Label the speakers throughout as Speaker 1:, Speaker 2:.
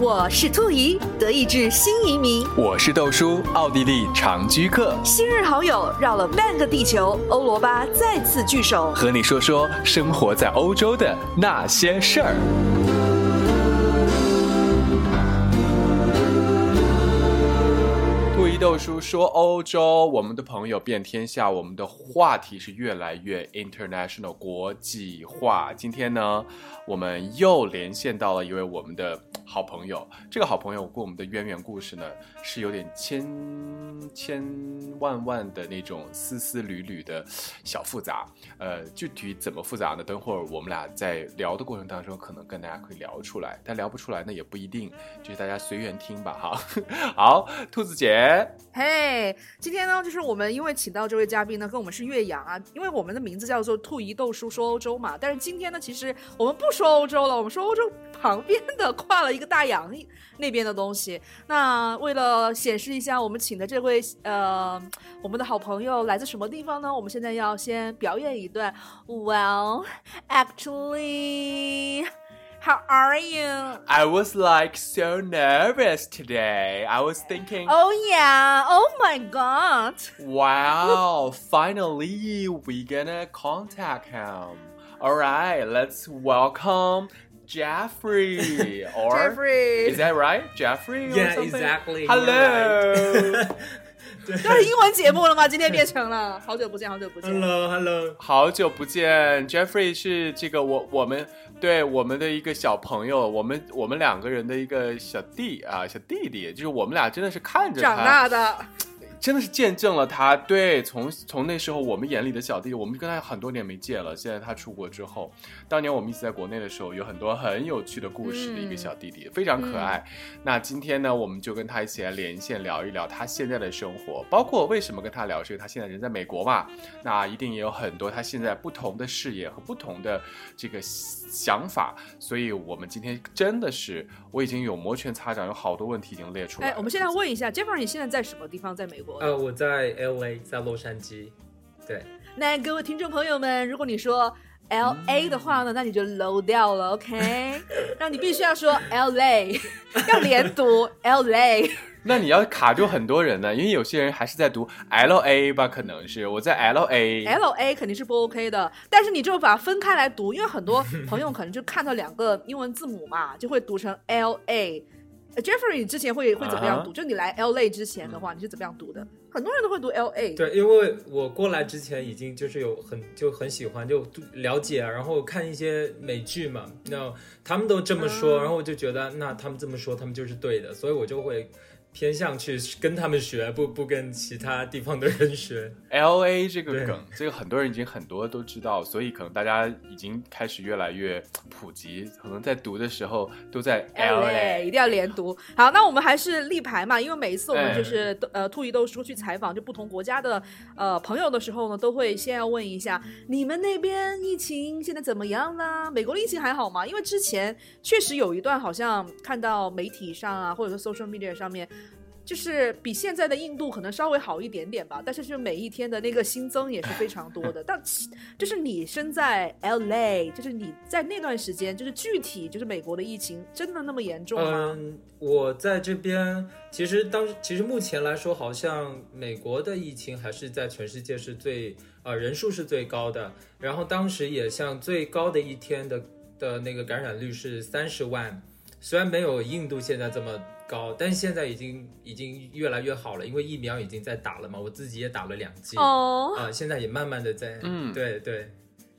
Speaker 1: 我是兔姨，德意志新移民。
Speaker 2: 我是豆叔，奥地利长居客。
Speaker 1: 昔日好友绕了半个地球，欧罗巴再次聚首，
Speaker 2: 和你说说生活在欧洲的那些事儿。豆叔说：“欧洲，我们的朋友遍天下，我们的话题是越来越 international 国际化。今天呢，我们又连线到了一位我们的好朋友。这个好朋友跟我们的渊源故事呢，是有点千千万万的那种丝丝缕缕的小复杂。呃，具体怎么复杂呢？等会儿我们俩在聊的过程当中，可能跟大家可以聊出来。但聊不出来呢，也不一定，就是大家随缘听吧。哈，好，兔子姐。”
Speaker 1: 嘿，今天呢，就是我们因为请到这位嘉宾呢，跟我们是岳阳啊，因为我们的名字叫做兔姨豆叔说欧洲嘛。但是今天呢，其实我们不说欧洲了，我们说欧洲旁边的跨了一个大洋那边的东西。那为了显示一下我们请的这位呃，我们的好朋友来自什么地方呢？我们现在要先表演一段。Well, actually. How are you?
Speaker 2: I was like so nervous today. I was thinking.
Speaker 1: Oh yeah. Oh my god.
Speaker 2: Wow. finally, we gonna contact him. All right. Let's welcome Jeffrey.
Speaker 1: Or Jeffrey.
Speaker 2: Is that right? Jeffrey?
Speaker 3: Yeah, exactly.
Speaker 2: Hello.
Speaker 1: 都是英文节目了吗？今天变成了，好久不见，好久不见。
Speaker 3: Hello，Hello，
Speaker 2: 好久不见。Jeffrey 是这个我我们 对我们的一个小朋友，我们我们两个人的一个小弟啊，小弟弟，就是我们俩真的是看着
Speaker 1: 长大的。
Speaker 2: 真的是见证了他，对，从从那时候我们眼里的小弟，我们跟他很多年没见了。现在他出国之后，当年我们一起在国内的时候，有很多很有趣的故事的一个小弟弟，非常可爱。那今天呢，我们就跟他一起来连线聊一聊他现在的生活，包括为什么跟他聊，是因为他现在人在美国嘛，那一定也有很多他现在不同的视野和不同的这个想法。所以我们今天真的是，我已经有摩拳擦掌，有好多问题已经列出来。
Speaker 1: 哎，我们现在问一下，Jeffrey，你现在在什么地方？在美国？
Speaker 3: 呃，我在 L A，在洛杉矶。对，
Speaker 1: 那各位听众朋友们，如果你说 L A 的话呢，那你就 low 掉了，OK？那你必须要说 L A，要连读 L A。
Speaker 2: 那你要卡住很多人呢，因为有些人还是在读 L A 吧？可能是我在 L A，L
Speaker 1: A 肯定是不 OK 的。但是你就把它分开来读，因为很多朋友可能就看到两个英文字母嘛，就会读成 L A。Jeffrey，你之前会会怎么样读？就你来 L A 之前的话，你是怎么样读的？很多人都会读 L A。
Speaker 3: 对，因为我过来之前已经就是有很就很喜欢就了解，然后看一些美剧嘛，那他们都这么说，然后我就觉得那他们这么说，他们就是对的，所以我就会。偏向去跟他们学，不不跟其他地方的人学。
Speaker 2: L A 这个梗，这个很多人已经很多都知道，所以可能大家已经开始越来越普及，可能在读的时候都在 L A，
Speaker 1: 一定要连读。好，那我们还是立牌嘛，因为每一次我们就是呃兔姨豆叔去采访就不同国家的呃朋友的时候呢，都会先要问一下你们那边疫情现在怎么样呢？美国的疫情还好吗？因为之前确实有一段好像看到媒体上啊，或者说 social media 上面。就是比现在的印度可能稍微好一点点吧，但是就每一天的那个新增也是非常多的。但就是你身在 L A，就是你在那段时间，就是具体就是美国的疫情真的那么严重吗？
Speaker 3: 嗯，我在这边其实当其实目前来说，好像美国的疫情还是在全世界是最呃人数是最高的。然后当时也像最高的一天的的那个感染率是三十万，虽然没有印度现在这么。高，但是现在已经已经越来越好了，因为疫苗已经在打了嘛，我自己也打了两剂。哦，啊，现在也慢慢的在，嗯，对对，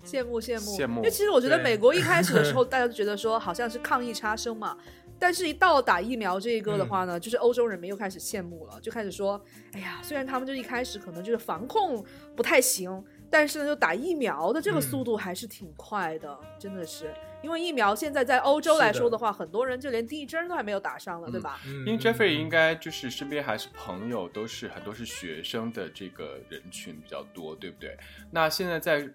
Speaker 1: 羡慕羡慕。
Speaker 2: 羡慕，因
Speaker 1: 为其实我觉得美国一开始的时候，大家都觉得说好像是抗疫差生嘛，但是一到打疫苗这一个的话呢，就是欧洲人民又开始羡慕了，就开始说，哎呀，虽然他们就一开始可能就是防控不太行，但是呢，就打疫苗的这个速度还是挺快的，真的是。因为疫苗现在在欧洲来说的话，很多人就连第一针都还没有打上了，对吧？
Speaker 2: 因为 Jeffrey 应该就是身边还是朋友，都是很多是学生的这个人群比较多，对不对？那现在在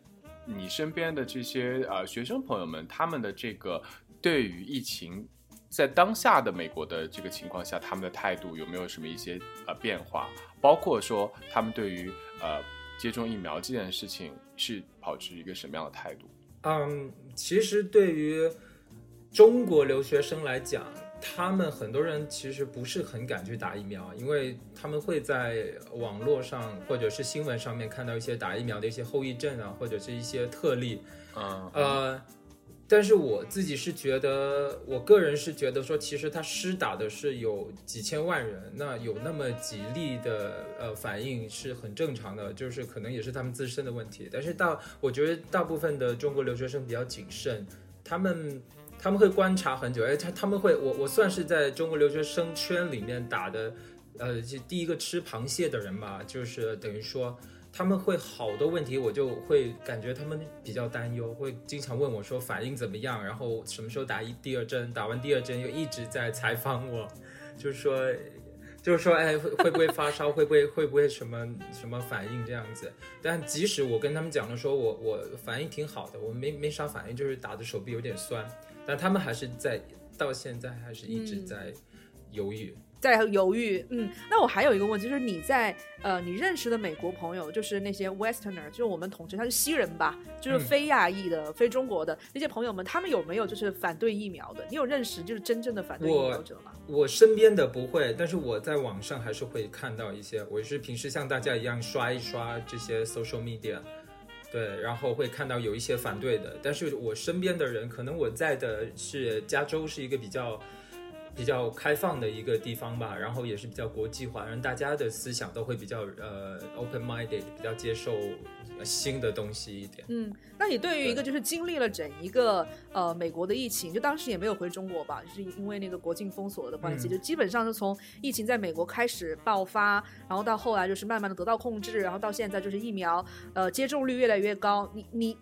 Speaker 2: 你身边的这些呃学生朋友们，他们的这个对于疫情在当下的美国的这个情况下，他们的态度有没有什么一些呃变化？包括说他们对于呃接种疫苗这件事情是保持一个什么样的态度？
Speaker 3: 嗯，其实对于中国留学生来讲，他们很多人其实不是很敢去打疫苗，因为他们会在网络上或者是新闻上面看到一些打疫苗的一些后遗症啊，或者是一些特例。
Speaker 2: 嗯，
Speaker 3: 呃，但是我自己是觉得，我个人是觉得说，其实他施打的是有几千万人，那有那么几例的呃反应是很正常的，就是可能也是他们自身的问题。但是大，我觉得大部分的中国留学生比较谨慎，他们他们会观察很久，哎，他他们会，我我算是在中国留学生圈里面打的，呃，就第一个吃螃蟹的人吧，就是等于说。他们会好多问题，我就会感觉他们比较担忧，会经常问我说反应怎么样，然后什么时候打一第二针，打完第二针又一直在采访我，就是说，就是说，哎，会会不会发烧，会不会会不会什么什么反应这样子？但即使我跟他们讲了，说我我反应挺好的，我没没啥反应，就是打的手臂有点酸，但他们还是在到现在还是一直在犹豫。
Speaker 1: 在犹豫，嗯，那我还有一个问题，就是你在呃，你认识的美国朋友，就是那些 Westerner，就是我们统称他是西人吧，就是非亚裔的、非中国的那些朋友们，他们有没有就是反对疫苗的？你有认识就是真正的反对疫苗者吗？
Speaker 3: 我身边的不会，但是我在网上还是会看到一些。我是平时像大家一样刷一刷这些 social media，对，然后会看到有一些反对的。但是我身边的人，可能我在的是加州，是一个比较。比较开放的一个地方吧，然后也是比较国际化，让大家的思想都会比较呃 open minded，比较接受新的东西一点。
Speaker 1: 嗯，那你对于一个就是经历了整一个呃美国的疫情，就当时也没有回中国吧，就是因为那个国境封锁的关系，就基本上是从疫情在美国开始爆发，然后到后来就是慢慢的得到控制，然后到现在就是疫苗呃接种率越来越高。你你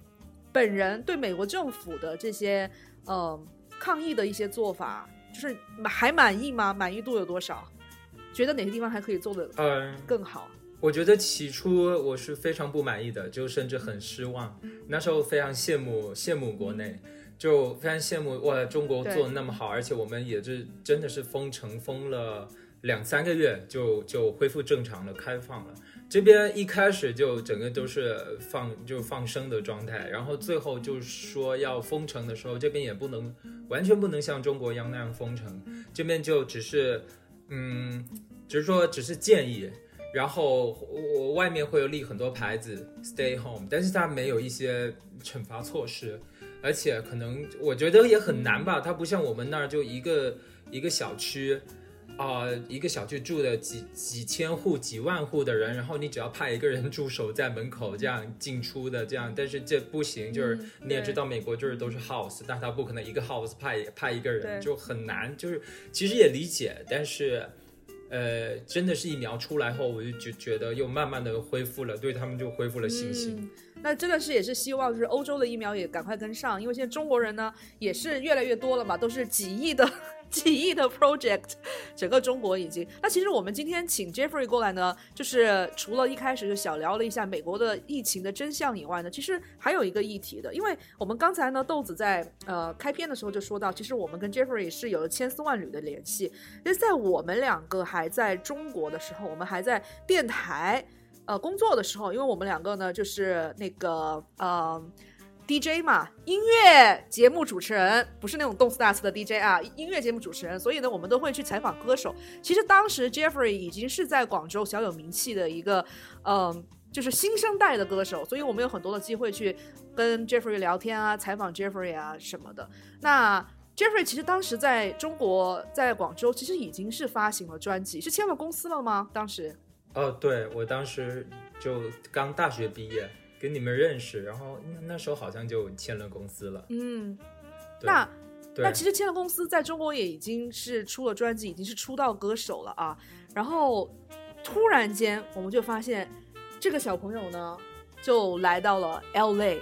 Speaker 1: 本人对美国政府的这些呃抗疫的一些做法？就是还满意吗？满意度有多少？觉得哪些地方还可以做的嗯更好？
Speaker 3: 我觉得起初我是非常不满意的，就甚至很失望。那时候非常羡慕羡慕国内，就非常羡慕哇，中国做的那么好，而且我们也是真的是封城封了两三个月就就恢复正常了，开放了。这边一开始就整个都是放就放生的状态，然后最后就是说要封城的时候，这边也不能完全不能像中国一样那样封城，这边就只是，嗯，只是说只是建议，然后我外面会有立很多牌子 stay home，但是它没有一些惩罚措施，而且可能我觉得也很难吧，它不像我们那儿就一个一个小区。啊，一个小区住的几几千户、几万户的人，然后你只要派一个人驻守在门口，这样进出的这样，但是这不行，就是你也知道，美国就是都是 house，但他不可能一个 house 派派一个人，就很难。就是其实也理解，但是，呃，真的是疫苗出来后，我就觉觉得又慢慢的恢复了，对他们就恢复了信心。
Speaker 1: 那真的是也是希望，就是欧洲的疫苗也赶快跟上，因为现在中国人呢也是越来越多了嘛，都是几亿的。几亿的 project，整个中国已经。那其实我们今天请 Jeffrey 过来呢，就是除了一开始就小聊了一下美国的疫情的真相以外呢，其实还有一个议题的。因为我们刚才呢，豆子在呃开篇的时候就说到，其实我们跟 Jeffrey 是有了千丝万缕的联系。那在我们两个还在中国的时候，我们还在电台呃工作的时候，因为我们两个呢就是那个呃。D J 嘛，音乐节目主持人不是那种动次大次的 D J 啊，音乐节目主持人，所以呢，我们都会去采访歌手。其实当时 Jeffrey 已经是在广州小有名气的一个，嗯，就是新生代的歌手，所以我们有很多的机会去跟 Jeffrey 聊天啊，采访 Jeffrey 啊什么的。那 Jeffrey 其实当时在中国，在广州，其实已经是发行了专辑，是签了公司了吗？当时？
Speaker 3: 哦，对我当时就刚大学毕业。跟你们认识，然后那时候好像就签了公司了。
Speaker 1: 嗯，那那其实签了公司，在中国也已经是出了专辑，已经是出道歌手了啊。然后突然间，我们就发现这个小朋友呢，就来到了 L A，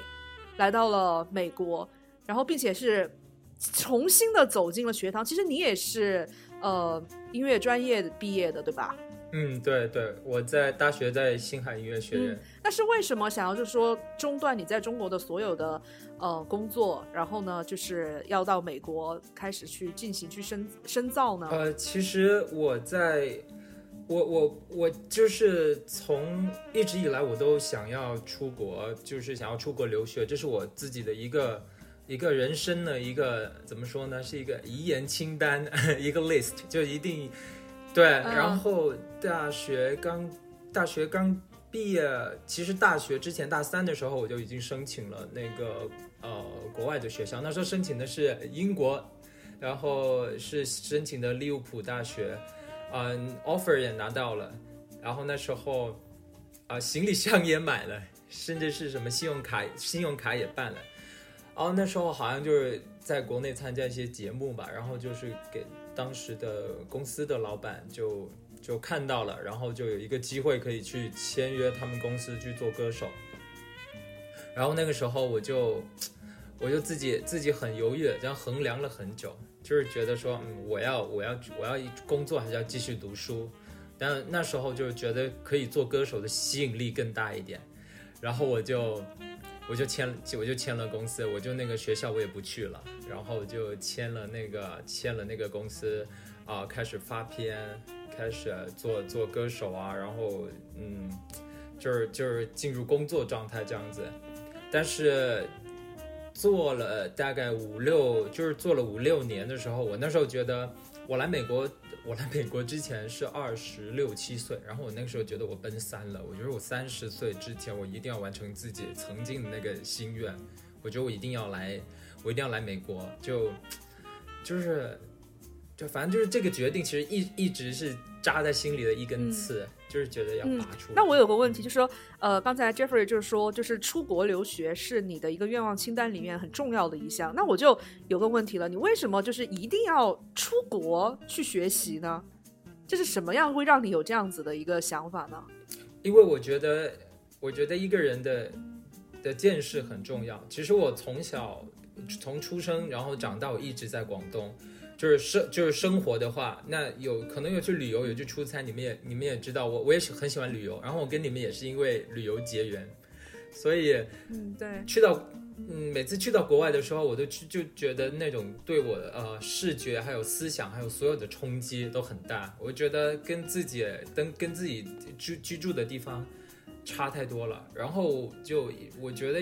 Speaker 1: 来到了美国，然后并且是重新的走进了学堂。其实你也是呃音乐专业毕业的，对吧？
Speaker 3: 嗯，对对，我在大学在星海音乐学院。
Speaker 1: 那是为什么想要就是说中断你在中国的所有的呃工作，然后呢，就是要到美国开始去进行去深深造呢？
Speaker 3: 呃，其实我在，我我我就是从一直以来我都想要出国，就是想要出国留学，这是我自己的一个。一个人生的一个怎么说呢？是一个遗言清单，一个 list，就一定对。然后大学刚大学刚毕业，其实大学之前大三的时候我就已经申请了那个呃国外的学校，那时候申请的是英国，然后是申请的利物浦大学，嗯，offer 也拿到了，然后那时候啊行李箱也买了。甚至是什么信用卡，信用卡也办了，然后那时候好像就是在国内参加一些节目吧，然后就是给当时的公司的老板就就看到了，然后就有一个机会可以去签约他们公司去做歌手，然后那个时候我就我就自己自己很犹豫，这样衡量了很久，就是觉得说，嗯，我要我要我要工作还是要继续读书，但那时候就觉得可以做歌手的吸引力更大一点。然后我就，我就签，我就签了公司，我就那个学校我也不去了，然后就签了那个签了那个公司，啊，开始发片，开始做做歌手啊，然后嗯，就是就是进入工作状态这样子，但是做了大概五六，就是做了五六年的时候，我那时候觉得我来美国。我来美国之前是二十六七岁，然后我那个时候觉得我奔三了，我觉得我三十岁之前我一定要完成自己曾经的那个心愿，我觉得我一定要来，我一定要来美国，就就是。就反正就是这个决定，其实一一直是扎在心里的一根刺，就是觉得要拔出。
Speaker 1: 那我有个问题，就是说，呃，刚才 Jeffrey 就是说，就是出国留学是你的一个愿望清单里面很重要的一项。那我就有个问题了，你为什么就是一定要出国去学习呢？这是什么样会让你有这样子的一个想法呢？
Speaker 3: 因为我觉得，我觉得一个人的的见识很重要。其实我从小从出生然后长大，我一直在广东。就是生就是生活的话，那有可能有去旅游，有去出差。你们也你们也知道，我我也是很喜欢旅游。然后我跟你们也是因为旅游结缘，所以
Speaker 1: 嗯对，
Speaker 3: 去到嗯每次去到国外的时候，我都去就觉得那种对我的呃视觉还有思想还有所有的冲击都很大。我觉得跟自己跟跟自己居居住的地方差太多了。然后就我觉得。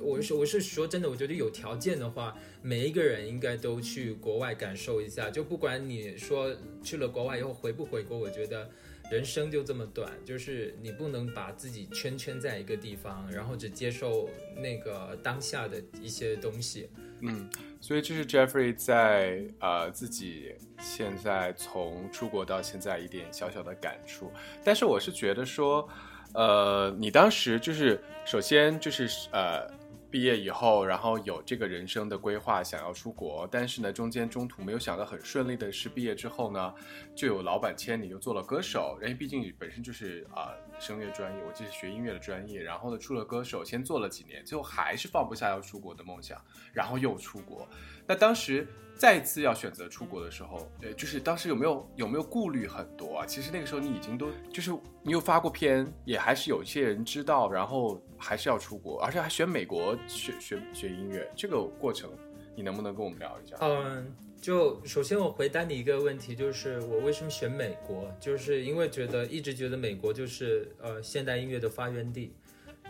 Speaker 3: 我是我是说真的，我觉得有条件的话，每一个人应该都去国外感受一下。就不管你说去了国外以后回不回国，我觉得人生就这么短，就是你不能把自己圈圈在一个地方，然后只接受那个当下的一些东西。
Speaker 2: 嗯，所以这是 Jeffrey 在呃自己现在从出国到现在一点小小的感触。但是我是觉得说，呃，你当时就是首先就是呃。毕业以后，然后有这个人生的规划，想要出国，但是呢，中间中途没有想到很顺利的是，毕业之后呢，就有老板签你，又做了歌手。因为毕竟你本身就是啊声乐专业，我就是学音乐的专业，然后呢出了歌手，先做了几年，最后还是放不下要出国的梦想，然后又出国。那当时。再次要选择出国的时候，对，就是当时有没有有没有顾虑很多啊？其实那个时候你已经都就是你有发过片，也还是有一些人知道，然后还是要出国，而且还选美国学学学音乐，这个过程你能不能跟我们聊一下？
Speaker 3: 嗯，就首先我回答你一个问题，就是我为什么选美国，就是因为觉得一直觉得美国就是呃现代音乐的发源地，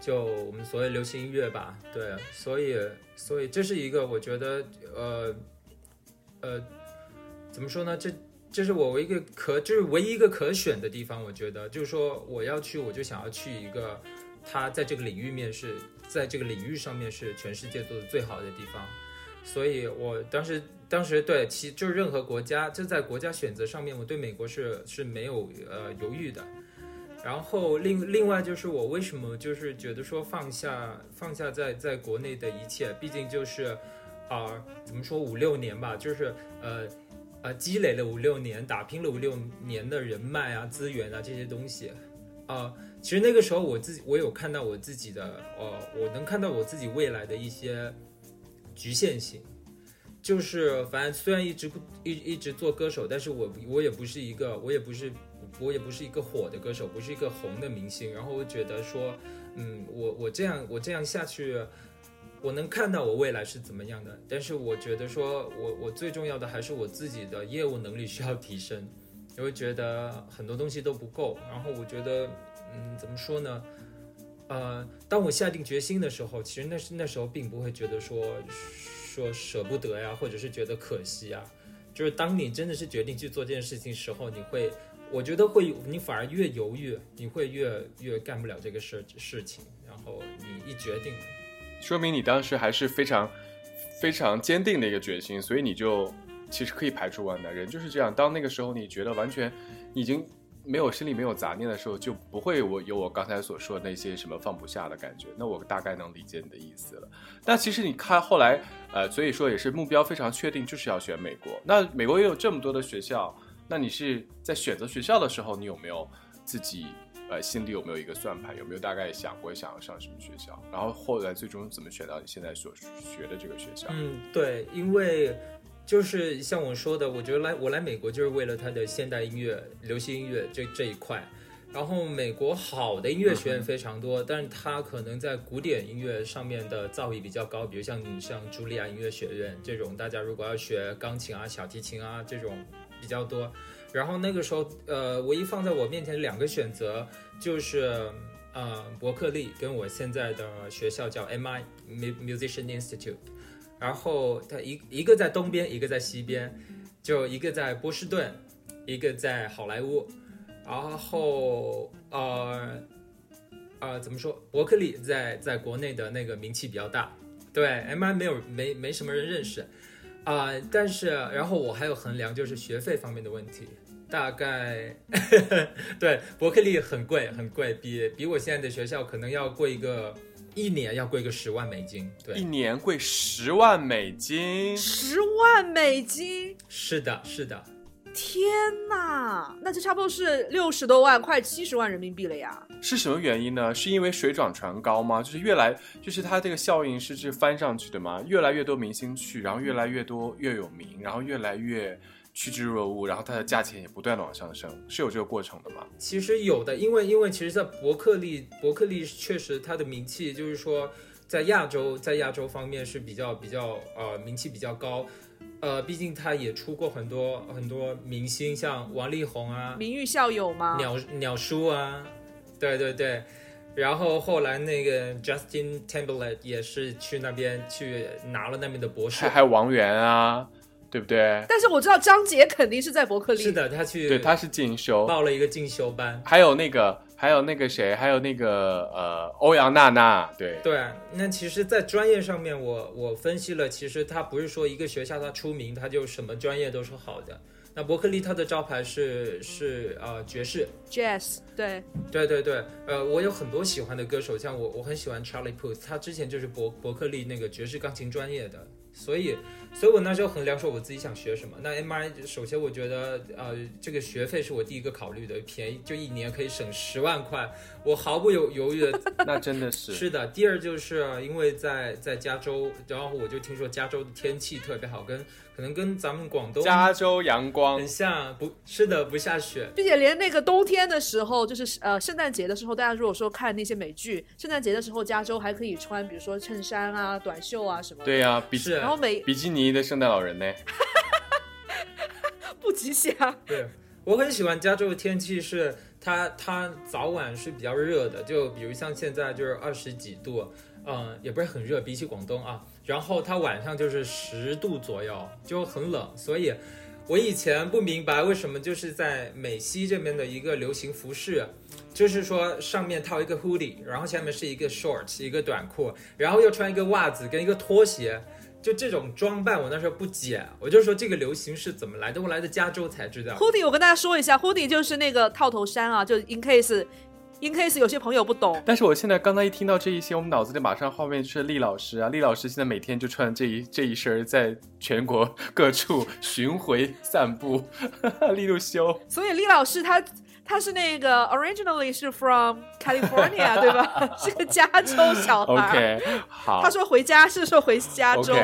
Speaker 3: 就我们所谓流行音乐吧，对，所以所以这是一个我觉得呃。呃，怎么说呢？这这是我唯一个可，就是唯一一个可选的地方。我觉得，就是说我要去，我就想要去一个，他在这个领域面是在这个领域上面是全世界做的最好的地方。所以我当时当时对其就是任何国家，就在国家选择上面，我对美国是是没有呃犹豫的。然后另另外就是我为什么就是觉得说放下放下在在国内的一切，毕竟就是。啊，怎么说五六年吧，就是呃，呃，积累了五六年，打拼了五六年的人脉啊、资源啊这些东西，啊，其实那个时候我自己，我有看到我自己的，呃，我能看到我自己未来的一些局限性，就是反正虽然一直一一直做歌手，但是我我也不是一个，我也不是我也不是一个火的歌手，不是一个红的明星，然后我觉得说，嗯，我我这样我这样下去。我能看到我未来是怎么样的，但是我觉得说，我我最重要的还是我自己的业务能力需要提升，因为觉得很多东西都不够。然后我觉得，嗯，怎么说呢？呃，当我下定决心的时候，其实那是那时候并不会觉得说说舍不得呀，或者是觉得可惜啊。就是当你真的是决定去做这件事情时候，你会，我觉得会，你反而越犹豫，你会越越干不了这个事事情。然后你一决定，
Speaker 2: 说明你当时还是非常非常坚定的一个决心，所以你就其实可以排除万难。人就是这样，当那个时候你觉得完全已经没有心里没有杂念的时候，就不会我有我刚才所说的那些什么放不下的感觉。那我大概能理解你的意思了。但其实你看后来，呃，所以说也是目标非常确定，就是要选美国。那美国也有这么多的学校，那你是在选择学校的时候，你有没有自己呃心里有没有一个算盘？有没有大概想过想要上什么学校？然后后来最终怎么选到你现在所学的这个学校？
Speaker 3: 嗯，对，因为就是像我说的，我觉得来我来美国就是为了它的现代音乐、流行音乐这这一块。然后美国好的音乐学院非常多，但是它可能在古典音乐上面的造诣比较高，比如像像茱莉亚音乐学院这种，大家如果要学钢琴啊、小提琴啊这种比较多。然后那个时候，呃，唯一放在我面前两个选择就是呃伯克利跟我现在的学校叫 MI Musician Institute，然后它一一个在东边，一个在西边，就一个在波士顿，一个在好莱坞。然后呃呃，怎么说？伯克利在在国内的那个名气比较大，对，MI 没有没没什么人认识啊。但是然后我还有衡量就是学费方面的问题，大概 对伯克利很贵很贵，比比我现在的学校可能要贵一个一年要贵个十万美金，对，
Speaker 2: 一年贵十万美金，
Speaker 1: 十万美金，
Speaker 3: 是的，是的。
Speaker 1: 天呐，那就差不多是六十多万，快七十万人民币了呀！
Speaker 2: 是什么原因呢？是因为水涨船高吗？就是越来，就是它这个效应是是翻上去的吗？越来越多明星去，然后越来越多越有名，然后越来越趋之若鹜，然后它的价钱也不断的往上升，是有这个过程的吗？
Speaker 3: 其实有的，因为因为其实，在伯克利，伯克利确实它的名气就是说，在亚洲，在亚洲方面是比较比较呃名气比较高。呃，毕竟他也出过很多很多明星，像王力宏啊，
Speaker 1: 名誉校友吗？
Speaker 3: 鸟鸟叔啊，对对对，然后后来那个 Justin Timberlake 也是去那边去拿了那边的博士，
Speaker 2: 还有王源啊，对不对？
Speaker 1: 但是我知道张杰肯定是在伯克利，
Speaker 3: 是的，他去，
Speaker 2: 对，他是进修，
Speaker 3: 报了一个进修班，
Speaker 2: 还有那个。还有那个谁，还有那个呃，欧阳娜娜，对
Speaker 3: 对。那其实，在专业上面，我我分析了，其实它不是说一个学校它出名，它就什么专业都是好的。那伯克利它的招牌是是呃爵士
Speaker 1: ，jazz，对
Speaker 3: 对对对。呃，我有很多喜欢的歌手，像我我很喜欢 Charlie Puth，他之前就是伯伯克利那个爵士钢琴专业的，所以。所以我那时候衡量说我自己想学什么。那 MI 首先我觉得，呃，这个学费是我第一个考虑的，便宜，就一年可以省十万块，我毫不犹犹豫的。
Speaker 2: 那真的是。
Speaker 3: 是的。第二就是因为在在加州，然后我就听说加州的天气特别好，跟可能跟咱们广东
Speaker 2: 加州阳光
Speaker 3: 很像，不是的，不下雪，
Speaker 1: 并且连那个冬天的时候，就是呃圣诞节的时候，大家如果说看那些美剧，圣诞节的时候加州还可以穿，比如说衬衫啊、短袖啊什么。
Speaker 2: 对呀，比
Speaker 3: 是。
Speaker 1: 然后美
Speaker 2: 比基尼。的圣诞老人呢？
Speaker 1: 不吉祥。
Speaker 3: 对我很喜欢加州的天气，是它它早晚是比较热的，就比如像现在就是二十几度，嗯，也不是很热，比起广东啊。然后它晚上就是十度左右，就很冷。所以我以前不明白为什么就是在美西这边的一个流行服饰，就是说上面套一个 hoodie，然后下面是一个 shorts，一个短裤，然后又穿一个袜子跟一个拖鞋。就这种装扮，我那时候不解，我就说这个流行是怎么来的？我来的加州才知道。
Speaker 1: Hoodie，我跟大家说一下，Hoodie 就是那个套头衫啊，就 in case case，in case 有些朋友不懂。
Speaker 2: 但是我现在刚刚一听到这一些，我们脑子里马上画面就是厉老师啊，厉老师现在每天就穿这一这一身，在全国各处巡回散步，利路修。
Speaker 1: 所以厉老师他。他是那个 originally 是 from California 对吧？是个加州小
Speaker 2: 孩。OK，好。
Speaker 1: 他说回家是说回加州。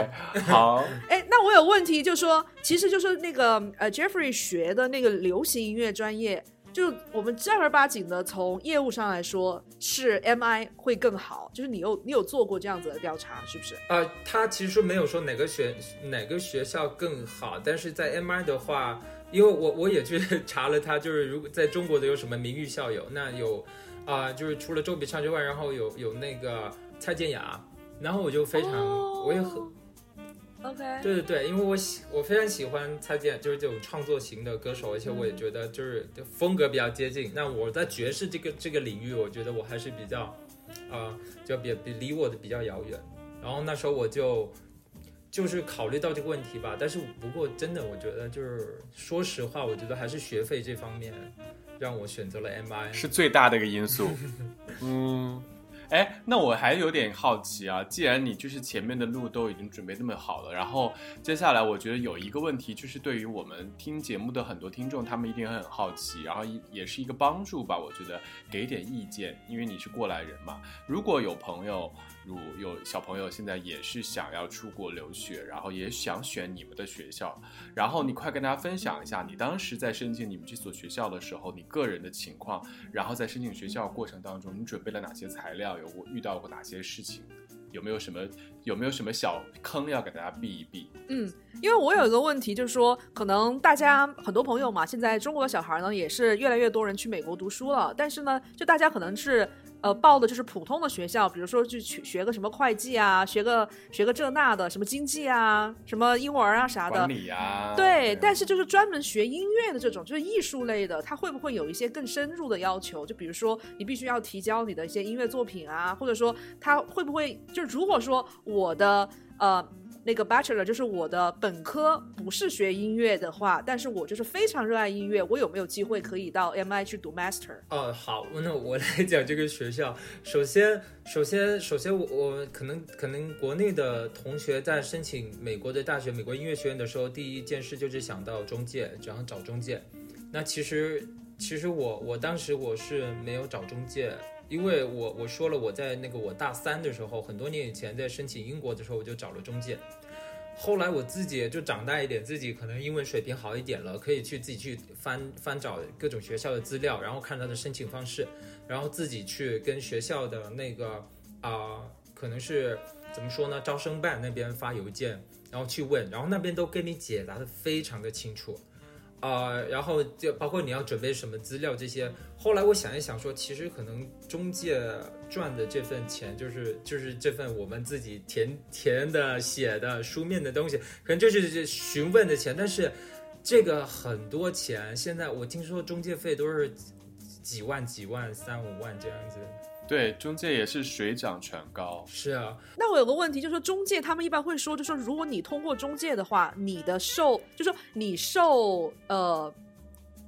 Speaker 2: 好。
Speaker 1: 哎，那我有问题，就说其实就是那个呃 Jeffrey 学的那个流行音乐专业，就我们正儿八经的从业务上来说，是 MI 会更好。就是你有你有做过这样子的调查，是不是？
Speaker 3: 呃，他其实没有说哪个学哪个学校更好，但是在 MI 的话。因为我我也去查了，他就是如果在中国的有什么名誉校友，那有，啊、就是除了周笔畅之外，然后有有那个蔡健雅，然后我就非常，
Speaker 1: 哦
Speaker 3: 我也很
Speaker 1: OK，
Speaker 3: 对对对，因为我喜我非常喜欢蔡健，就是这种创作型的歌手，而且我也觉得就是风格比较接近。那我在爵士这个这个领域，我觉得我还是比较，呃，就比比离我的比较遥远。然后那时候我就就是考虑到这个问题吧，但是不过真的，我觉得就是说实话，我觉得还是学费这方面让我选择了 MI。
Speaker 2: 是最大的一个因素。嗯，哎，那我还有点好奇啊，既然你就是前面的路都已经准备那么好了，然后接下来我觉得有一个问题，就是对于我们听节目的很多听众，他们一定很好奇，然后也也是一个帮助吧。我觉得给点意见，因为你是过来人嘛。如果有朋友，如有小朋友现在也是想要出国留学，然后也想选你们的学校，然后你快跟大家分享一下，你当时在申请你们这所学校的时候，你个人的情况，然后在申请学校过程当中，你准备了哪些材料，有过遇到过哪些事情，有没有什么有没有什么小坑要给大家避一避？
Speaker 1: 嗯，因为我有一个问题，就是说，可能大家很多朋友嘛，现在中国的小孩呢，也是越来越多人去美国读书了，但是呢，就大家可能是。呃，报的就是普通的学校，比如说去学学个什么会计啊，学个学个这那的，什么经济啊，什么英文啊啥的
Speaker 2: 管。理啊、
Speaker 1: 对，但是就是专门学音乐的这种，就是艺术类的，它会不会有一些更深入的要求？就比如说，你必须要提交你的一些音乐作品啊，或者说，它会不会就是如果说我的呃那个 bachelor 就是我的本科不是学音乐的话，但是我就是非常热爱音乐，我有没有机会可以到 MI 去读 master？
Speaker 3: 哦，好，那我来讲这个学校。首先，首先，首先我，我可能可能国内的同学在申请美国的大学、美国音乐学院的时候，第一件事就是想到中介，然后找中介。那其实，其实我我当时我是没有找中介，因为我我说了，我在那个我大三的时候，很多年以前在申请英国的时候，我就找了中介。后来我自己就长大一点，自己可能英文水平好一点了，可以去自己去翻翻找各种学校的资料，然后看他的申请方式，然后自己去跟学校的那个啊、可能是怎么说呢，招生办那边发邮件，然后去问，然后那边都给你解答的非常的清楚。啊、然后就包括你要准备什么资料这些。后来我想一想说，其实可能中介赚的这份钱，就是就是这份我们自己填填的、写的、书面的东西，可能就是这询问的钱。但是这个很多钱，现在我听说中介费都是几几万、几万、三五万这样子。
Speaker 2: 对，中介也是水涨船高。
Speaker 3: 是啊，
Speaker 1: 那我有个问题，就是说中介他们一般会说，就是说如果你通过中介的话，你的受，就是说你受呃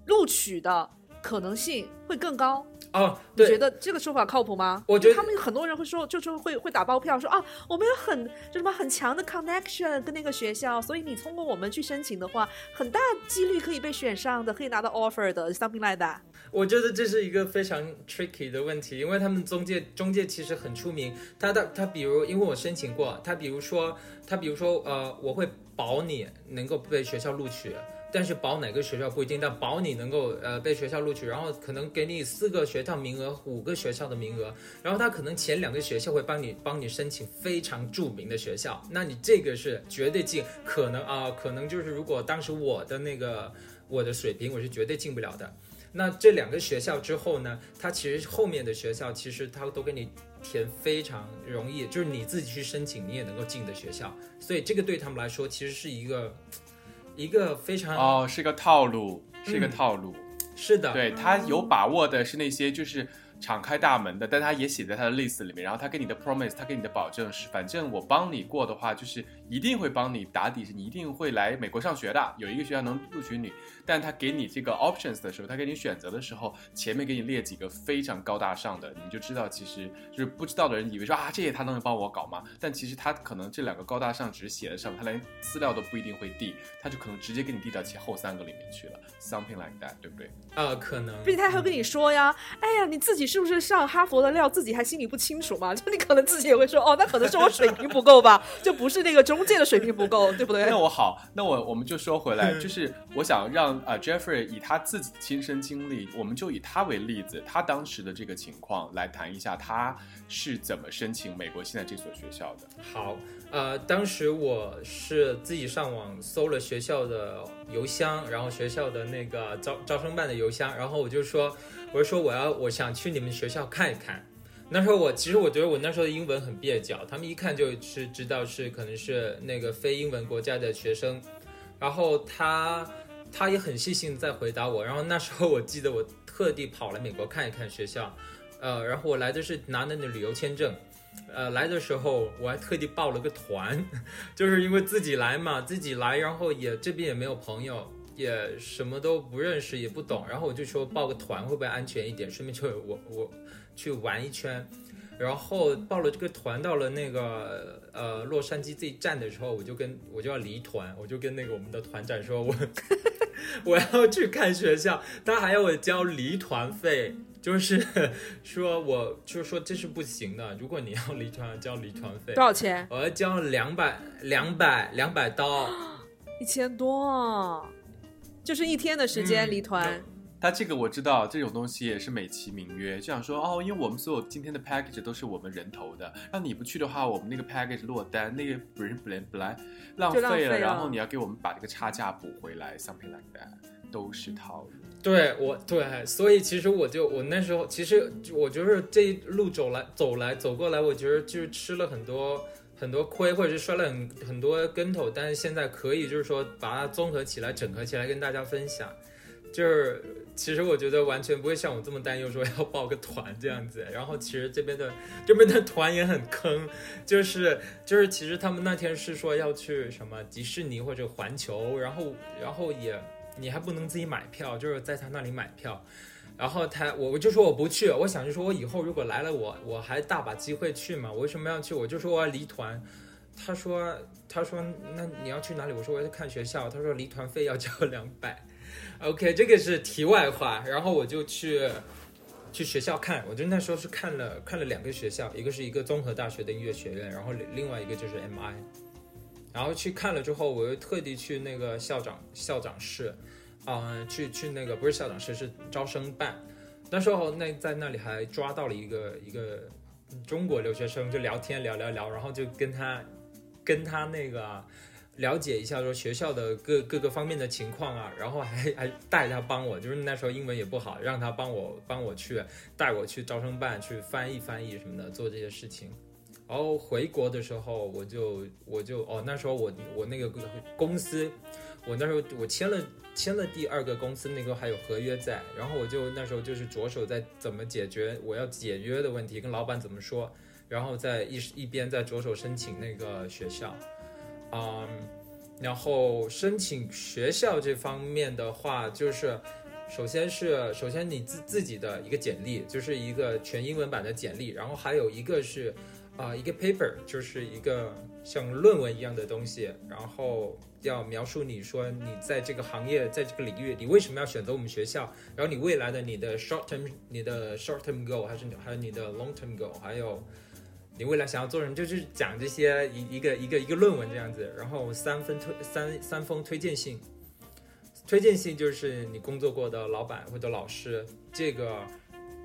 Speaker 1: 录取的可能性会更高。
Speaker 3: 哦，
Speaker 1: 你觉，得这个说法靠谱吗？
Speaker 3: 我觉得
Speaker 1: 他们很多人会说，就是会会打包票说啊，我们有很就什么很强的 connection 跟那个学校，所以你通过我们去申请的话，很大几率可以被选上的，可以拿到 offer 的，something like that。
Speaker 3: 我觉得这是一个非常 tricky 的问题，因为他们中介中介其实很出名，他的他比如因为我申请过，他比如说他比如说呃，我会保你能够被学校录取。但是保哪个学校不一定，但保你能够呃被学校录取，然后可能给你四个学校名额，五个学校的名额，然后他可能前两个学校会帮你帮你申请非常著名的学校，那你这个是绝对进，可能啊、可能就是如果当时我的那个我的水平，我是绝对进不了的。那这两个学校之后呢，它其实后面的学校其实它都给你填非常容易，就是你自己去申请你也能够进的学校，所以这个对他们来说其实是一个一个非常、
Speaker 2: 哦，是个套路，是一个
Speaker 3: 嗯
Speaker 2: 套路。
Speaker 3: 是的，
Speaker 2: 对他有把握的是那些就是敞开大门的，但他也写在他的 list 里面。然后他给你的 promise，他给你的保证是，反正我帮你过的话，就是一定会帮你打底，是你一定会来美国上学的。有一个学校能录取你，但他给你这个 options 的时候，他给你选择的时候，前面给你列几个非常高大上的，你就知道其实就是不知道的人以为说啊，这些他能帮我搞吗？但其实他可能这两个高大上只是写在上，他连资料都不一定会递，他就可能直接给你递到前后三个里面去了，something like that，对不对？
Speaker 3: 呃，可能
Speaker 1: 并且他还会跟你说呀，哎呀，你自己是不是上哈佛的料，自己还心里不清楚嘛？就你可能自己也会说，哦，那可能是我水平不够吧，就不是那个中中介的水平不够，对不对？
Speaker 2: 那我好，那我我们就说回来，就是我想让啊 Jeffrey 以他自己的亲身经历，我们就以他为例子，他当时的这个情况来谈一下，他是怎么申请美国现在这所学校的。
Speaker 3: 好，呃，当时我是自己上网搜了学校的邮箱，然后学校的那个招招生办的邮箱，然后我就说，我就说我要我想去你们学校看一看。那时候我其实我觉得我那时候的英文很蹩脚，他们一看就是知道是可能是那个非英文国家的学生，然后他他也很细心在回答我，然后那时候我记得我特地跑来美国看一看学校，呃，然后我来的是拿的那旅游签证，呃，来的时候我还特地报了个团，就是因为自己来嘛，自己来，然后也这边也没有朋友，也什么都不认识也不懂，然后我就说报个团会不会安全一点，顺便就我我。去玩一圈，然后报了这个团，到了那个呃洛杉矶这一站的时候，我就跟我就要离团，我就跟那个我们的团长说，我 我要去看学校，他还要我交离团费，就是 说我就是说这是不行的，如果你要离团交离团费。
Speaker 1: 多少钱？
Speaker 3: 我要交两百两百两百刀，
Speaker 1: 一千多，就是一天的时间离团。
Speaker 2: 他这个我知道，这种东西也是美其名曰，就想说哦，因为我们所有今天的 package 都是我们人头的，让你不去的话，我们那个 package 落单，那个本本来本来浪费了，然后你要给我们把这个差价补回来，something like that，都是套路。
Speaker 3: 对我对，所以其实我就我那时候其实我就是这一路走来走来走过来，我觉得就是吃了很多很多亏，或者是摔了很很多跟头，但是现在可以就是说把它综合起来、整合起来跟大家分享，就是。其实我觉得完全不会像我这么担忧，说要报个团这样子。然后其实这边的这边的团也很坑，就是就是其实他们那天是说要去什么迪士尼或者环球，然后然后也你还不能自己买票，就是在他那里买票。然后他我我就说我不去，我想就说我以后如果来了我我还大把机会去嘛，我为什么要去？我就说我要离团。他说他说那你要去哪里？我说我要去看学校。他说离团费要交两百。OK，这个是题外话，然后我就去去学校看，我就那时候是看了看了两个学校，一个是一个综合大学的音乐学院，然后另外一个就是 MI，然后去看了之后，我又特地去那个校长校长室，嗯，去去那个不是校长室是招生办，那时候那在那里还抓到了一个一个中国留学生，就聊天聊聊聊，然后就跟他跟他那个。了解一下说学校的各各个方面的情况啊，然后还还带他帮我，就是那时候英文也不好，让他帮我帮我去带我去招生办去翻译翻译什么的做这些事情。然后回国的时候，我就我就哦那时候我我那个公司，我那时候我签了签了第二个公司，那个还有合约在，然后我就那时候就是着手在怎么解决我要解约的问题，跟老板怎么说，然后在一一边在着手申请那个学校。嗯，然后申请学校这方面的话，就是首先是首先你自自己的一个简历，就是一个全英文版的简历，然后还有一个是啊一个 paper，就是一个像论文一样的东西，然后要描述你说你在这个行业在这个领域，你为什么要选择我们学校，然后你未来的你的 short term 你的 short term goal 还是还有你的 long term goal，还有。你未来想要做什么，就是讲这些一一个一个一个论文这样子，然后三分推三三封推荐信，推荐信就是你工作过的老板或者老师，这个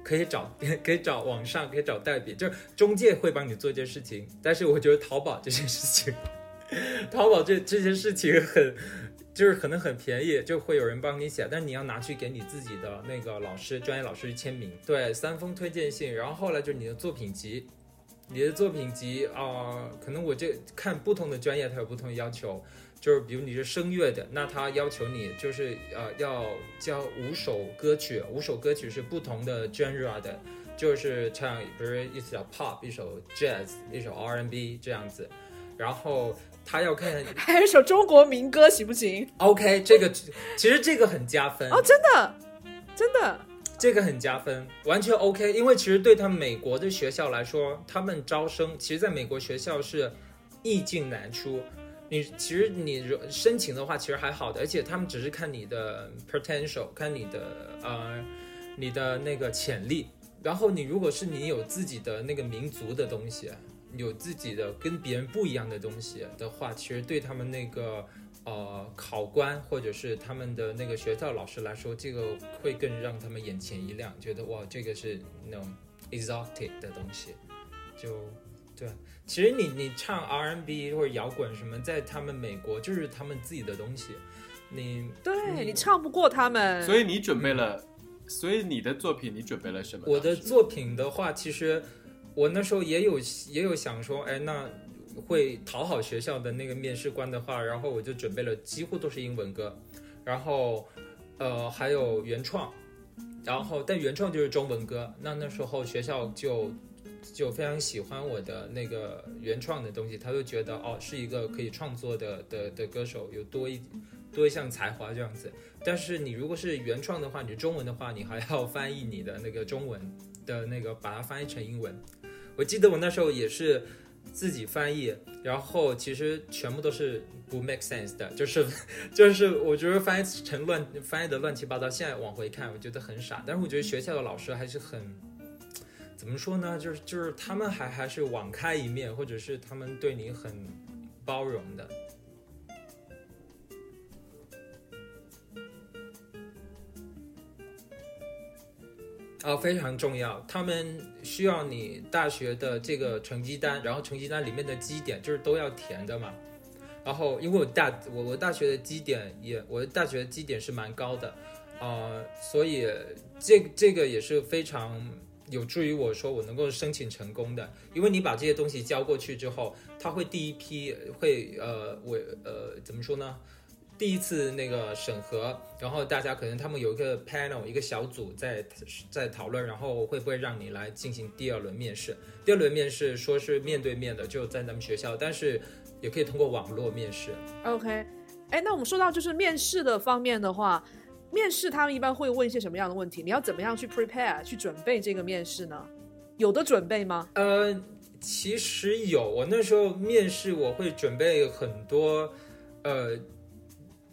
Speaker 3: 可以找可以找网上可以找代笔，就是中介会帮你做这件事情。但是我觉得淘宝这件事情，淘宝这这件事情很就是可能很便宜，就会有人帮你写，但你要拿去给你自己的那个老师专业老师去签名。对，三封推荐信，然后后来就是你的作品集。你的作品集啊，可能我这看不同的专业，它有不同的要求。就是比如你是声乐的，那他要求你就是呃要教五首歌曲，五首歌曲是不同的 genre 的，就是唱，比如一首 pop，一首 jazz，一首 R&B 这样子。然后他要看
Speaker 1: 还有一首中国民歌，行不行
Speaker 3: ？OK，这个其实这个很加分
Speaker 1: 哦，真的，真的。
Speaker 3: 这个很加分，完全 OK。因为其实对他们美国的学校来说，他们招生，其实在美国学校是易进难出。你其实你申请的话，其实还好的，而且他们只是看你的 potential，看你的呃你的那个潜力。然后你如果是你有自己的那个民族的东西，有自己的跟别人不一样的东西的话，其实对他们那个呃考官或者是他们的那个学校老师来说，这个会更让他们眼前一亮，觉得哇，这个是那种 exotic 的东西，就对。其实你你唱 R&B 或者摇滚什么，在他们美国就是他们自己的东西，你
Speaker 1: 对你唱不过他们，
Speaker 2: 所以你准备了，所以你的作品你准备了什么？
Speaker 3: 我的作品的话，其实我那时候也有也有想说，哎，那会讨好学校的那个面试官的话，然后我就准备了几乎都是英文歌，然后呃还有原创，然后但原创就是中文歌，那那时候学校就。就非常喜欢我的那个原创的东西，他就觉得哦，是一个可以创作的的的歌手，有多一多一项才华这样子。但是你如果是原创的话，你中文的话，你还要翻译你的那个中文的那个，把它翻译成英文。我记得我那时候也是自己翻译，然后其实全部都是不 make sense 的，就是 就是我觉得翻译成乱翻译的乱七八糟。现在往回看，我觉得很傻。但是我觉得学校的老师还是很。怎么说呢？就是就是他们还还是网开一面，或者是他们对你很包容的。哦，非常重要。他们需要你大学的这个成绩单，然后成绩单里面的基点就是都要填的嘛。然后因为我大我我大学的基点也我的大学的基点是蛮高的啊，所以这这个也是非常。有助于我说我能够申请成功的，因为你把这些东西交过去之后，他会第一批会呃我呃怎么说呢？第一次那个审核，然后大家可能他们有一个 panel 一个小组在在讨论，然后会不会让你来进行第二轮面试？第二轮面试说是面对面的，就在咱们学校，但是也可以通过网络面试。
Speaker 1: OK，哎，那我们说到就是面试的方面的话。面试他们一般会问一些什么样的问题？你要怎么样去 prepare 去准备这个面试呢？有的准备吗？
Speaker 3: 呃，其实有。我那时候面试我会准备很多，呃，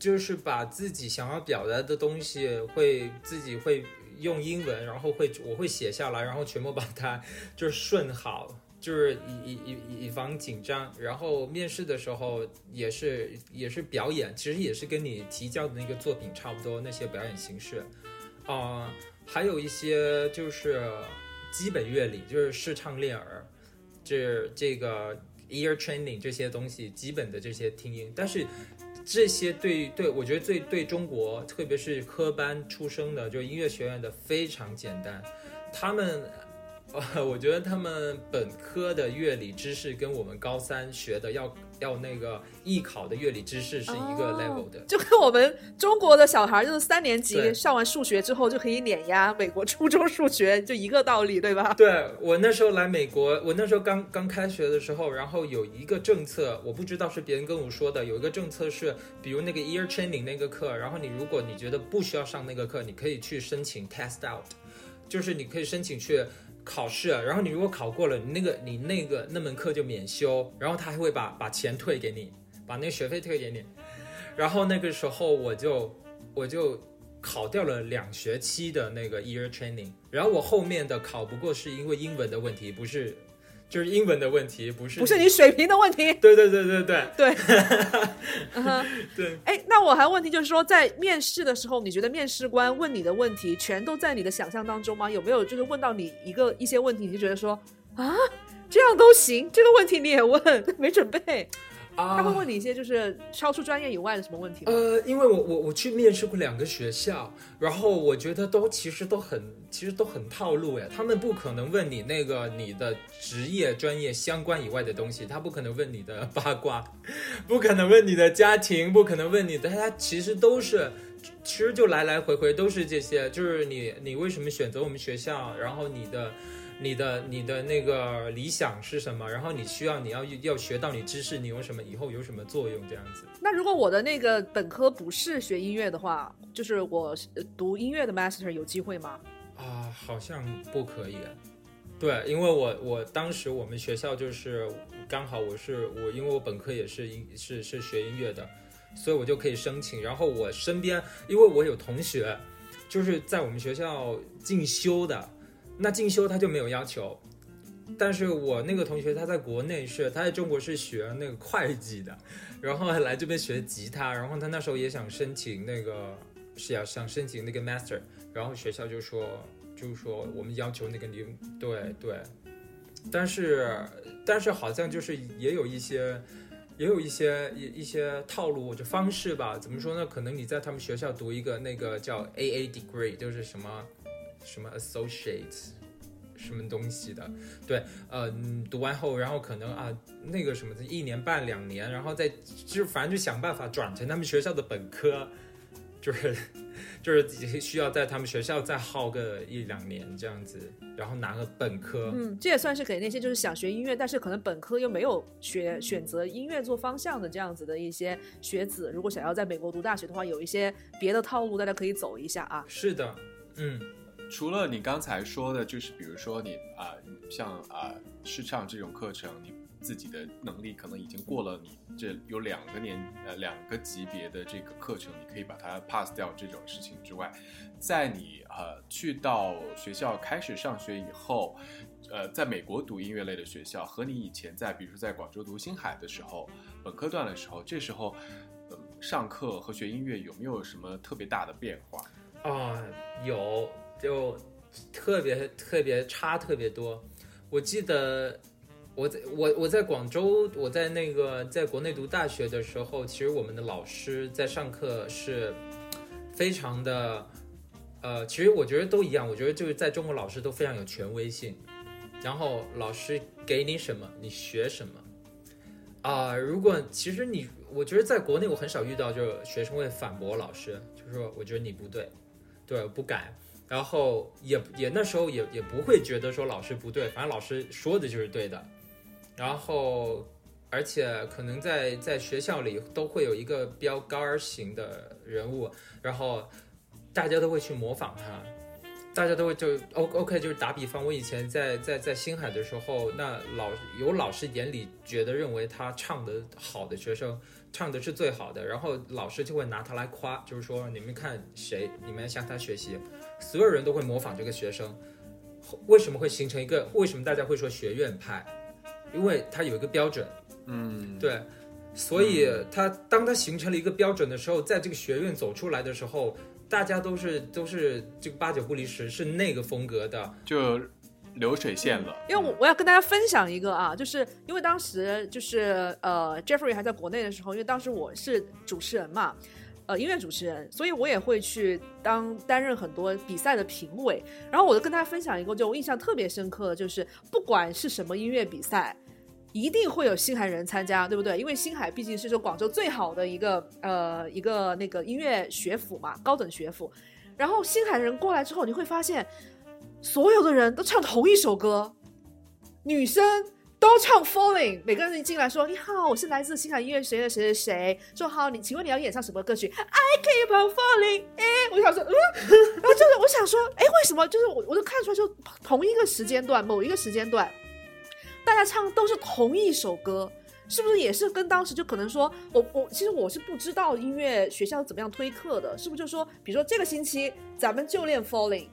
Speaker 3: 就是把自己想要表达的东西会自己会用英文，然后会我会写下来，然后全部把它就是顺好。就是以以以以防紧张，然后面试的时候也是也是表演，其实也是跟你提交的那个作品差不多那些表演形式，啊，还有一些就是基本乐理，就是视唱练耳，这这个 ear training 这些东西基本的这些听音，但是这些对对我觉得最对中国，特别是科班出生的，就音乐学院的非常简单，他们。我觉得他们本科的乐理知识跟我们高三学的要要那个艺考的乐理知识是一个 level 的，
Speaker 1: 就跟我们中国的小孩就是三年级上完数学之后就可以碾压美国初中数学，就一个道理，对吧？
Speaker 3: 对我那时候来美国，我那时候刚刚开学的时候，然后有一个政策，我不知道是别人跟我说的，有一个政策是，比如那个 ear training 那个课，然后你如果你觉得不需要上那个课，你可以去申请 test out，就是你可以申请去。考试，然后你如果考过了，你那个你那个那门课就免修，然后他还会把把钱退给你，把那个学费退给你。然后那个时候我就我就考掉了两学期的那个 year training，然后我后面的考不过是因为英文的问题，不是。就是英文的问题，不是
Speaker 1: 不是你水平的问题。
Speaker 3: 对对对对对
Speaker 1: 对。
Speaker 3: 对。
Speaker 1: 哎，那我还问题就是说，在面试的时候，你觉得面试官问你的问题全都在你的想象当中吗？有没有就是问到你一个一些问题，你就觉得说啊，这样都行？这个问题你也问，没准备。他会问你一些就是超出专业以外的什么问题？
Speaker 3: 呃，因为我我我去面试过两个学校，然后我觉得都其实都很其实都很套路呀。他们不可能问你那个你的职业专业相关以外的东西，他不可能问你的八卦，不可能问你的家庭，不可能问你的，他其实都是其实就来来回回都是这些，就是你你为什么选择我们学校，然后你的。你的你的那个理想是什么？然后你需要你要要学到你知识，你有什么以后有什么作用？这样子。
Speaker 1: 那如果我的那个本科不是学音乐的话，就是我读音乐的 master 有机会吗？
Speaker 3: 啊，好像不可以。对，因为我我当时我们学校就是刚好我是我，因为我本科也是音是是学音乐的，所以我就可以申请。然后我身边因为我有同学就是在我们学校进修的。那进修他就没有要求，但是我那个同学他在国内是他在中国是学那个会计的，然后来这边学吉他，然后他那时候也想申请那个是要想申请那个 master，然后学校就说就是说我们要求那个你对对，但是但是好像就是也有一些。也有一些一一些套路就方式吧，怎么说呢？可能你在他们学校读一个那个叫 A A degree，就是什么什么 associate 什么东西的，对，呃，读完后，然后可能啊那个什么一年半两年，然后再就反正就想办法转成他们学校的本科，就是。就是需要在他们学校再耗个一两年这样子，然后拿个本科。
Speaker 1: 嗯，这也算是给那些就是想学音乐，但是可能本科又没有学选择音乐做方向的这样子的一些学子，如果想要在美国读大学的话，有一些别的套路，大家可以走一下啊。
Speaker 3: 是的，嗯，
Speaker 2: 除了你刚才说的，就是比如说你啊，像啊视唱这种课程，你。自己的能力可能已经过了你这有两个年呃两个级别的这个课程，你可以把它 pass 掉这种事情之外，在你呃去到学校开始上学以后，呃，在美国读音乐类的学校和你以前在比如说在广州读星海的时候，本科段的时候，这时候呃上课和学音乐有没有什么特别大的变化？
Speaker 3: 啊，有，就特别特别差特别多，我记得。我在我我在广州，我在那个在国内读大学的时候，其实我们的老师在上课是非常的，呃，其实我觉得都一样。我觉得就是在中国老师都非常有权威性，然后老师给你什么，你学什么。啊，如果其实你，我觉得在国内我很少遇到，就是学生会反驳老师，就是说我觉得你不对，对，我不改。然后也也那时候也也不会觉得说老师不对，反正老师说的就是对的。然后，而且可能在在学校里都会有一个标杆型的人物，然后大家都会去模仿他，大家都会就 O O K，就是打比方，我以前在在在星海的时候，那老有老师眼里觉得认为他唱的好的学生，唱的是最好的，然后老师就会拿他来夸，就是说你们看谁，你们向他学习，所有人都会模仿这个学生，为什么会形成一个？为什么大家会说学院派？因为它有一个标准，
Speaker 2: 嗯，
Speaker 3: 对，所以它当它形成了一个标准的时候，在这个学院走出来的时候，大家都是都是这个八九不离十，是那个风格的，
Speaker 2: 就流水线了。
Speaker 1: 因为我我要跟大家分享一个啊，就是因为当时就是呃，Jeffrey 还在国内的时候，因为当时我是主持人嘛，呃，音乐主持人，所以我也会去当担任很多比赛的评委。然后我就跟大家分享一个，就我印象特别深刻的，就是不管是什么音乐比赛。一定会有星海人参加，对不对？因为星海毕竟是说广州最好的一个呃一个那个音乐学府嘛，高等学府。然后星海人过来之后，你会发现所有的人都唱同一首歌，女生都唱 Falling，每个人一进来说你好，我是来自星海音乐学院的谁谁谁，说好你，请问你要演唱什么歌曲？I keep on falling，哎，我想说，嗯，然后就是我想说，哎，为什么？就是我我就看出来，就同一个时间段，某一个时间段。大家唱都是同一首歌，是不是也是跟当时就可能说，我我其实我是不知道音乐学校怎么样推课的，是不是就说，比如说这个星期咱们就练 Falling。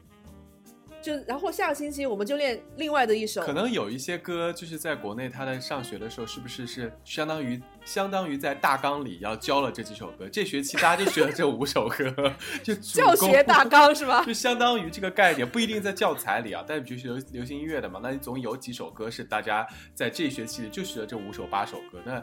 Speaker 1: 就然后下个星期我们就练另外的一首。
Speaker 2: 可能有一些歌就是在国内他在上学的时候，是不是是相当于相当于在大纲里要教了这几首歌？这学期大家就学了这五首歌，就
Speaker 1: 教学大纲是吧？
Speaker 2: 就相当于这个概念不一定在教材里啊，但是比如流流行音乐的嘛，那你总有几首歌是大家在这学期里就学了这五首八首歌，那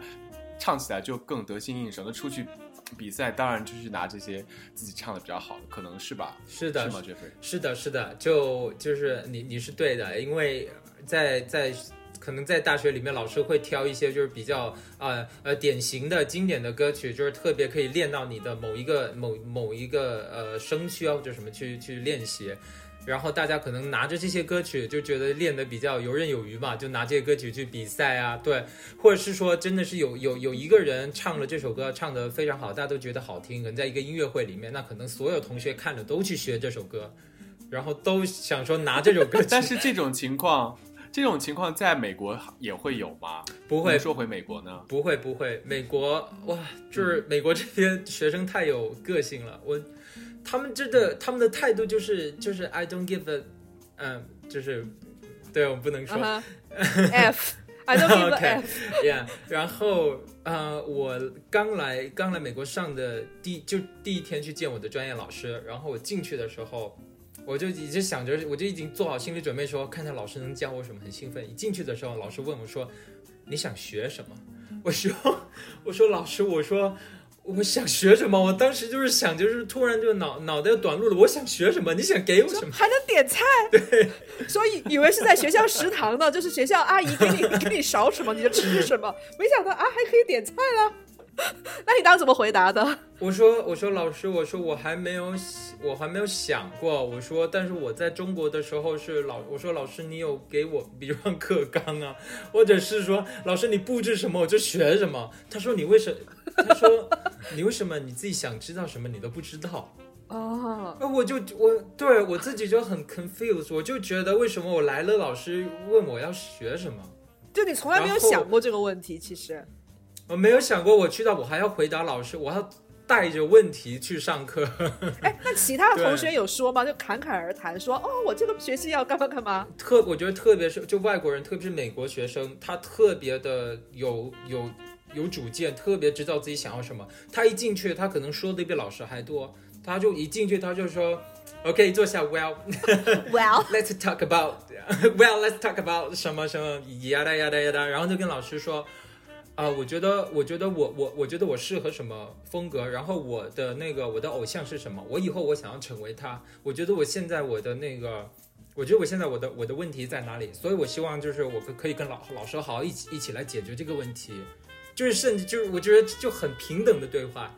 Speaker 2: 唱起来就更得心应手。那出去。比赛当然就是拿这些自己唱的比较好的，可能是吧？
Speaker 3: 是的，
Speaker 2: 是吗？Jeffrey，
Speaker 3: 是的，是的，就就是你你是对的，因为在在可能在大学里面，老师会挑一些就是比较呃呃典型的经典的歌曲，就是特别可以练到你的某一个某某一个呃声区啊或者什么去去练习。然后大家可能拿着这些歌曲就觉得练得比较游刃有余嘛，就拿这些歌曲去比赛啊，对，或者是说真的是有有有一个人唱了这首歌唱得非常好，大家都觉得好听，可能在一个音乐会里面，那可能所有同学看着都去学这首歌，然后都想说拿这首歌。
Speaker 2: 但是这种情况，这种情况在美国也会有吗？
Speaker 3: 不会
Speaker 2: 说回美国呢？
Speaker 3: 不会不会，美国哇，就是美国这边学生太有个性了，我。他们真的，他们的态度就是就是 I don't give a，嗯，就是对，我不能说。
Speaker 1: F。I don't give a
Speaker 3: yeah，然后呃，我刚来刚来美国上的第就第一天去见我的专业老师，然后我进去的时候，我就一直想着，我就已经做好心理准备说，看看老师能教我什么，很兴奋。一进去的时候，老师问我说：“你想学什么？”我说：“ 我说老师，我说。”我想学什么？我当时就是想，就是突然就脑脑袋短路了。我想学什么？你想给我什么？
Speaker 1: 还能点菜，对，所以以为是在学校食堂呢，就是学校阿姨给你给你勺什么你就吃什么，没想到啊还可以点菜了。那你当时怎么回答的？
Speaker 3: 我说我说老师，我说我还没有我还没有想过。我说，但是我在中国的时候是老我说老师，你有给我比如上课纲啊，或者是说老师你布置什么我就学什么。他说你为什他说你为什么你自己想知道什么你都不知道？
Speaker 1: 哦，
Speaker 3: 那，我就我对我自己就很 confused，我就觉得为什么我来了，老师问我要学什么，
Speaker 1: 就你从来没有想过这个问题，其实。
Speaker 3: 我没有想过我去到我还要回答老师，我要带着问题去上课。
Speaker 1: 哎，那其他的同学有说吗？就侃侃而谈说，哦，我这个学期要干嘛干嘛。
Speaker 3: 特我觉得特别是就外国人，特别是美国学生，他特别的有有有主见，特别知道自己想要什么。他一进去，他可能说的比老师还多。他就一进去，他就说，OK，坐下，Well。Well，Let's talk about well, let's talk about 什么什么 yada yada yada，然后就跟老师说，啊、我觉得，我觉得我我我觉得我适合什么风格，然后我的那个我的偶像是什么，我以后我想要成为他，我觉得我现在我的那个，我觉得我现在我的我的问题在哪里，所以我希望就是我可可以跟老老师好好一起一起来解决这个问题，就是甚至就是我觉得就很平等的对话。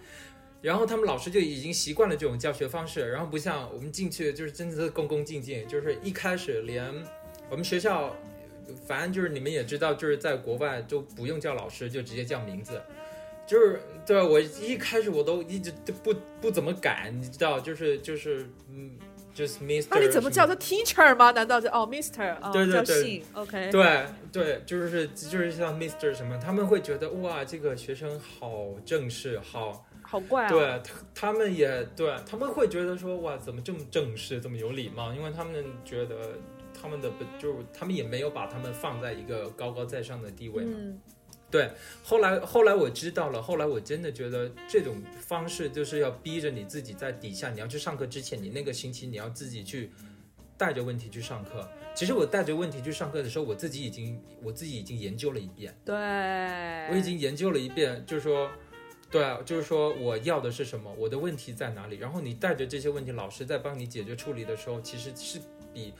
Speaker 3: 然后他们老师就已经习惯了这种教学方式，然后不像我们进去就是真的是恭恭敬敬，就是一开始连我们学校，反正就是你们也知道，就是在国外就不用叫老师，就直接叫名字，就是对我一开始我都一直都不不怎么敢，你知道，就是就是嗯，就是 Mister。
Speaker 1: 那你怎么叫他 teacher 吗？难道就哦 Mister 哦叫
Speaker 3: 对对对
Speaker 1: 姓 OK？
Speaker 3: 对对，就是就是像 Mister 什么，他们会觉得哇，这个学生好正式，好。
Speaker 1: 好怪啊。
Speaker 3: 对他，他们也对，他们会觉得说哇，怎么这么正式，这么有礼貌？因为他们觉得他们的不就是他们也没有把他们放在一个高高在上的地位嘛。
Speaker 1: 嗯，
Speaker 3: 后来后来我知道了，后来我真的觉得这种方式就是要逼着你自己在底下，你要去上课之前，你那个星期你要自己去带着问题去上课。其实我带着问题去上课的时候，我自己已经我自己已经研究了一遍。
Speaker 1: 对，
Speaker 3: 我已经研究了一遍，就是说，对啊，就是说我要的是什么，我的问题在哪里，然后你带着这些问题，老师在帮你解决处理的时候，其实是比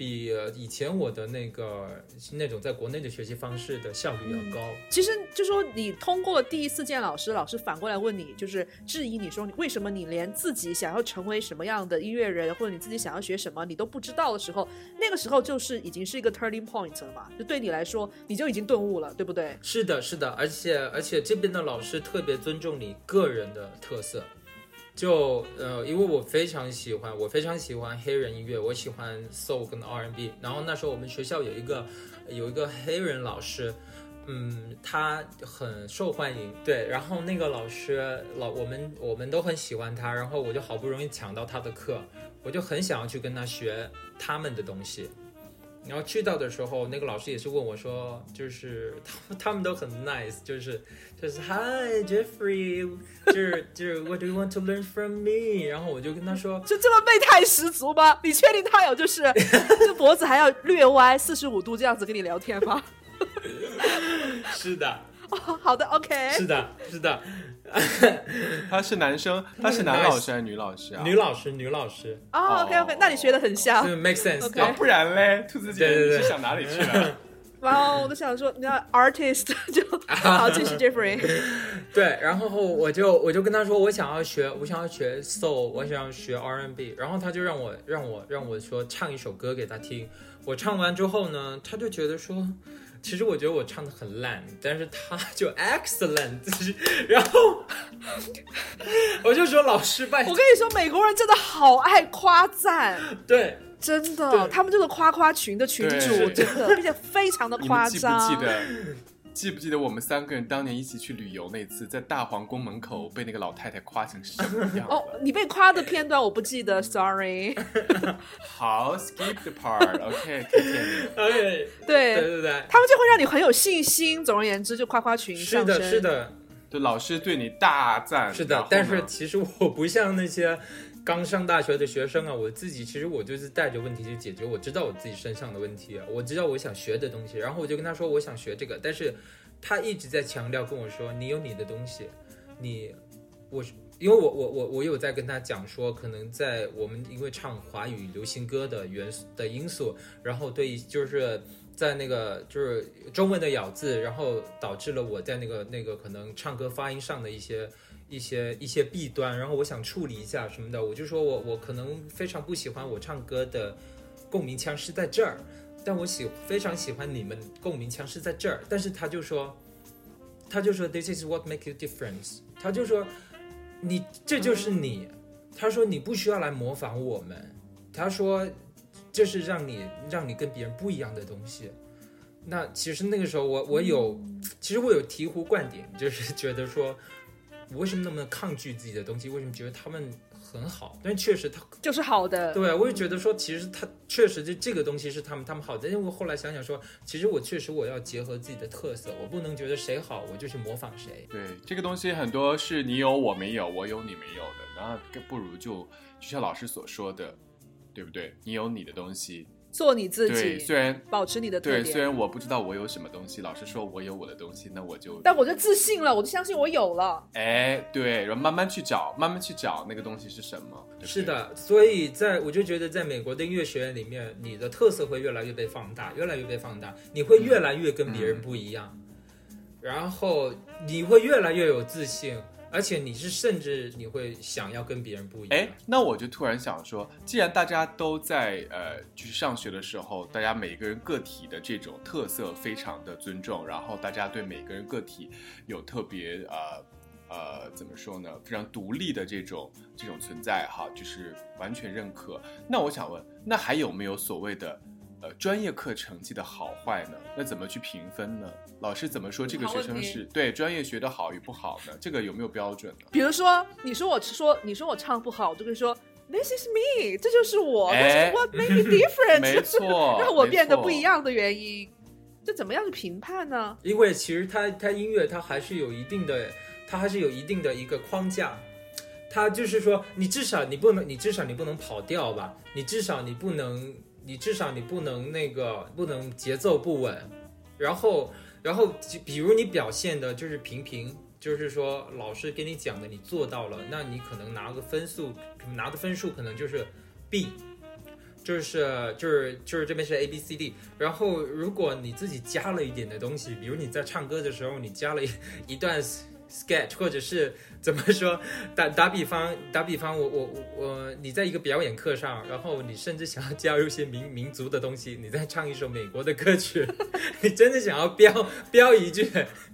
Speaker 3: 比、呃以前我的那个那种在国内的学习方式的效率要高。
Speaker 1: 其实就说你通过第一次见老师，老师反过来问你，就是质疑你说你为什么你连自己想要成为什么样的音乐人，或者你自己想要学什么你都不知道的时候，那个时候就是已经是一个 turning point 了嘛，就对你来说你就已经顿悟了，对不对？
Speaker 3: 是的，是的，而且而且这边的老师特别尊重你个人的特色。就呃，因为我非常喜欢，我非常喜欢黑人音乐，我喜欢 soul 跟 R&B。然后那时候我们学校有一个有一个黑人老师，嗯，他很受欢迎，对。然后那个老师老我们我们都很喜欢他，然后我就好不容易抢到他的课，我就很想要去跟他学他们的东西。然后去到的时候，那个老师也是问我说，就是他们他们都很 nice，就是就是 Hi Jeffrey，就是就是 What do you want to learn from me？然后我就跟他说，
Speaker 1: 就这么媚态十足吗？你确定他有就是 这脖子还要略歪四十五度这样子跟你聊天吗？
Speaker 3: 是的，
Speaker 1: 哦，好的，OK。
Speaker 3: 是的，是的，
Speaker 2: 他是男生，他是男老师还是女老师啊？
Speaker 3: 女老师，女老师，
Speaker 1: 哦，OK OK，那你学的很像
Speaker 3: 就。make
Speaker 1: sense，OK
Speaker 2: 啊，不然嘞，兔子姐
Speaker 3: 对对对
Speaker 2: 你是想哪里去了？
Speaker 1: 哇哦我都想说，你要 artist 就 好，继续 Jeffrey。
Speaker 3: 对，然后我就我就跟他说，我想要学，我想要学 soul，我想要学 R&B，然后他就让我让我让我说唱一首歌给他听。我唱完之后呢，他就觉得说，其实我觉得我唱的很烂，但是他 就 excellent，就 是然后 我就说老师拜
Speaker 1: 我跟你说，美国人真的好爱夸赞，
Speaker 3: 对。
Speaker 1: 真的，他们就是夸夸群的群主真的，并且非常的夸
Speaker 2: 张记不记
Speaker 1: 张。
Speaker 2: 得记不记得我们三个人当年一起去旅游那次，在大皇宫门口被那个老太太夸成什么样？
Speaker 1: 哦，你被夸的片段我不记得，sorry。
Speaker 2: 好，skip the part，OK，可以见你。
Speaker 3: OK，
Speaker 1: 对
Speaker 3: 对对对，
Speaker 1: 他们就会让你很有信心。总而言之，就夸夸群
Speaker 3: 是的。是的，
Speaker 2: 对，老师对你大赞。
Speaker 3: 是。的但是其实我不像那些刚上大学的学生啊，我自己其实我就是带着问题去解决，我知道我自己身上的问题，我知道我想学的东西，然后我就跟他说我想学这个，但是他一直在强调跟我说你有你的东西，你我。因为我我我我有在跟他讲说，可能在我们因为唱华语流行歌的元素的因素，然后对就是在那个就是中文的咬字，然后导致了我在那个那个可能唱歌发音上的一些一些一些弊端，然后我想处理一下什么的，我就说我我可能非常不喜欢我唱歌的共鸣腔是在这儿，但我喜非常喜欢你们共鸣腔是在这儿，但是他就说，他就说 This is what make you difference，他就说你这就是你，他说你不需要来模仿我们，他说这是让你让你跟别人不一样的东西。那其实那个时候我我有，其实我有醍醐灌顶，就是觉得说，我为什么那么抗拒自己的东西？为什么觉得他们很好？但确实他
Speaker 1: 就是好的。
Speaker 3: 对，我也觉得说，其实他确实这这个东西是他们他们好的，因为我后来想想说，其实我确实我要结合自己的特色，我不能觉得谁好我就去模仿谁。
Speaker 2: 对这个东西很多是你有我没有，我有你没有的，然后不如就就像老师所说的，对不对？你有你的东西，
Speaker 1: 做你自
Speaker 2: 对，
Speaker 1: 己，
Speaker 2: 虽然
Speaker 1: 保持你的
Speaker 2: 对，虽。然我不知道我有什么东西，老师说我有我的东西，那我就
Speaker 1: 但我就自信了，我就相信我有了。
Speaker 2: 哎，对，然后慢慢去找，慢慢去找那个东西是什么。对对
Speaker 3: 是，的，所以在我就觉得在美国的音乐学院里面，你的特色会越来越被放大，越来越被放大，你会越来越跟别人不一样，然后你会越来越有自信，而且你是甚至你会想要跟别人不一样
Speaker 2: 哎。，那我就突然想说，既然大家都在呃，就是上学的时候，大家每个人个体的这种特色非常的尊重，然后大家对每个人个体有特别呃呃怎么说呢，非常独立的这种这种存在哈，就是完全认可。那我想问，那还有没有所谓的？呃，专业课成绩的好坏呢？那怎么去评分呢？老师怎么说这个学生是对专业学的好与不好呢？这个有没有标准呢？
Speaker 1: 比如说，你说我说你说我唱不好，我就会说 This is me，这就是我、what made me different，
Speaker 2: 没错
Speaker 1: 让我变得不一样的原因。这怎么样去评判呢？
Speaker 3: 因为其实它它音乐它还是有一定的，它还是有一定的一个框架，它就是说你至少你不能，你至少你不能跑调吧，你至少你不能，你至少你不能那个不能节奏不稳，然后然后比如你表现的就是平平。就是说，老师给你讲的，你做到了，那你可能拿个分数，拿的分数可能就是 B，就是就是就是这边是 A B C D，然后如果你自己加了一点的东西，比如你在唱歌的时候你加了一 一段 sketch，或者是怎么说，打打比方打比方，我我我我你在一个表演课上，然后你甚至想要加入一些民民族的东西，你在唱一首美国的歌曲，你真的想要飙飙一句，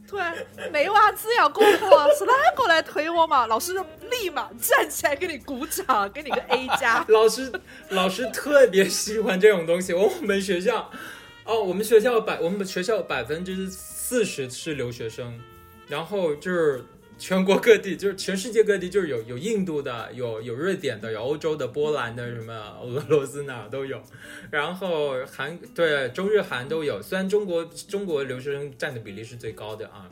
Speaker 1: 突然没袜子要过我，是哪个来推我嘛？老师就立马站起来给你鼓掌，给你个 A 加。
Speaker 3: 老师老师特别喜欢这种东西。我们学校，哦，我们学校百我们学校百分之四十是留学生，然后就是全国各地，就是全世界各地，就是有有印度的，有有瑞典的，有欧洲的，波兰的，什么俄罗斯哪都有，然后韩对中日韩都有。虽然中国中国留学生占的比例是最高的啊，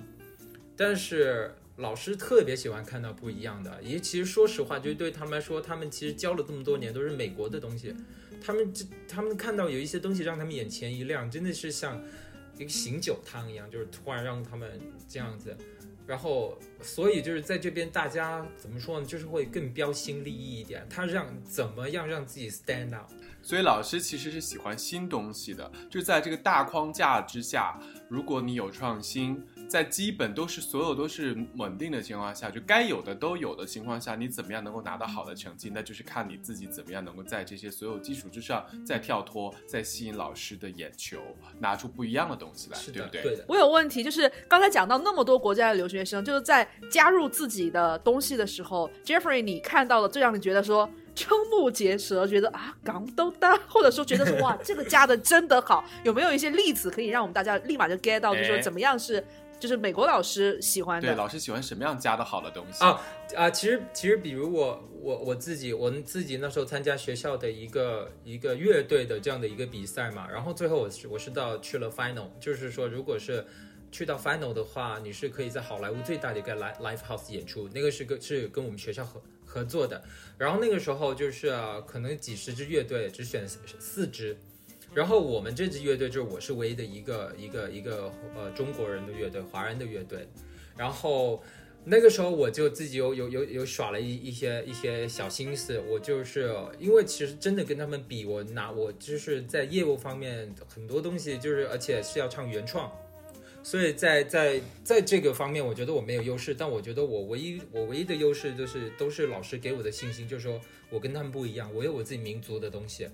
Speaker 3: 但是。老师特别喜欢看到不一样的，也其实说实话，就对他们来说，他们其实教了这么多年都是美国的东西，他们这他们看到有一些东西让他们眼前一亮，真的是像一个醒酒汤一样，就是突然让他们这样子，然后所以就是在这边大家怎么说呢，就是会更标新立异一点，他让怎么样让自己 stand out。
Speaker 2: 所以老师其实是喜欢新东西的，就在这个大框架之下，如果你有创新，在基本都是所有都是稳定的情况下，就该有的都有的情况下，你怎么样能够拿到好的成绩，那就是看你自己怎么样能够在这些所有基础之上再跳脱，再吸引老师的眼球，拿出不一样的东西来，对不对？
Speaker 3: 对的。
Speaker 1: 我有问题，就是刚才讲到那么多国家的留学生，就是在加入自己的东西的时候，Jeffrey，你看到了最让你觉得说瞠目结舌，觉得啊港都大，或者说觉得说哇这个加的真的好，有没有一些例子可以让我们大家立马就 get 到，就说
Speaker 2: 哎
Speaker 1: 怎么样是就是美国老师喜欢的
Speaker 2: 对，
Speaker 1: 的？
Speaker 2: 老师喜欢什么样加的好的东西
Speaker 3: 啊啊，其实其实比如我我我自己，我们自己那时候参加学校的一个一个乐队的这样的一个比赛嘛，然后最后我是我是到去了 final，就是说如果是去到 final 的话，你是可以在好莱坞最大的一个 live live house 演出，那个是跟是跟我们学校合合作的，然后那个时候就是、啊可能几十支乐队只选四支。然后我们这支乐队就是我是唯一的一个一个一个呃中国人的乐队，华人的乐队。然后那个时候我就自己有有有有耍了一一些一些小心思，我就是因为其实真的跟他们比，我拿我就是在业务方面很多东西就是而且是要唱原创，所以在在在这个方面我觉得我没有优势，但我觉得我唯一我唯一的优势就是都是老师给我的信心，就是说我跟他们不一样，我有我自己民族的东西。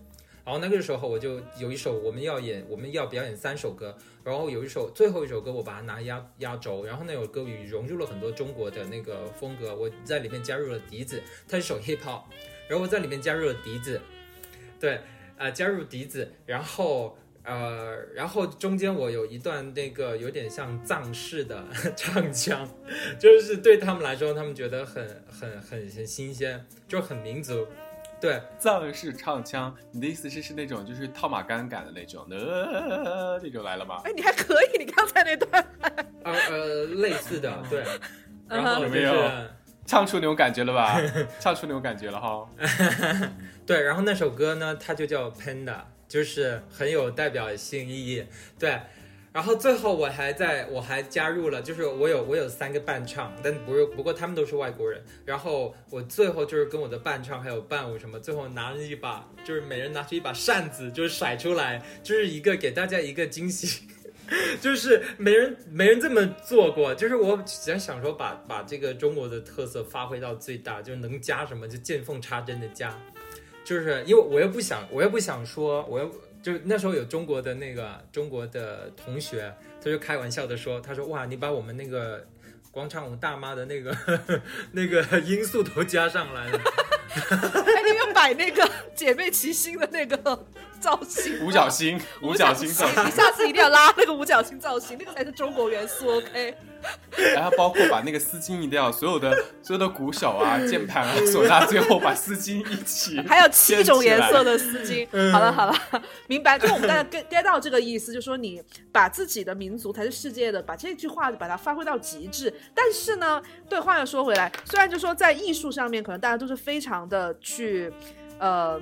Speaker 3: 然后那个时候我就有一首我们要演我们要表演三首歌，然后有一首最后一首歌我把它拿压压轴，然后那首歌里融入了很多中国的那个风格，我在里面加入了笛子，它是首 hip hop，然后我在里面加入了笛子，对，啊、加入笛子，然后。呃，然后中间我有一段那个有点像藏式的 唱腔，就是对他们来说，他们觉得很很很很新鲜，就很民族。对，
Speaker 2: 藏式唱腔，你的意思是是那种就是套马杆感的那种的、呃、那种来了吗？
Speaker 1: 哎，你还可以，你刚才那段，
Speaker 3: 呃呃，类似的，对。然后就是
Speaker 2: 有没有唱出那种感觉了吧？唱出那种感觉了哈。
Speaker 3: 对，然后那首歌呢，它就叫 Panda，就是很有代表性意义。对，然后最后我还在我还加入了，就是我有我有三个伴唱，但不是不过他们都是外国人。然后我最后就是跟我的伴唱还有伴舞什么，最后拿了一把，就是每人拿出一把扇子，就是甩出来，就是一个给大家一个惊喜。就是没人没人这么做过，就是我想想说把把这个中国的特色发挥到最大，就是能加什么就见缝插针的加，就是因为我又不想我又不想说我又就那时候有中国的那个中国的同学，他就开玩笑的说，他说哇你把我们那个广场舞大妈的那个 那个音素都加上来了，
Speaker 1: 哎，你有摆那个姐妹齐心的那个造型，
Speaker 2: 五角星，五角星造型。
Speaker 1: 你，下次一定要拉那个五角星造型，那个才是中国元素，OK？
Speaker 2: 然后包括把那个丝巾一定要所有的所有的鼓手啊、键盘啊、唢呐，最后把丝巾一起，
Speaker 1: 还有七种颜色
Speaker 2: 的。
Speaker 1: 丝巾。好了好了，明白。就我们大家 get get 到这个意思，就说你把自己的民族才是世界的，把这句话把它发挥到极致。但是呢，对话又说回来，虽然就说在艺术上面，可能大家都是非常的去，呃。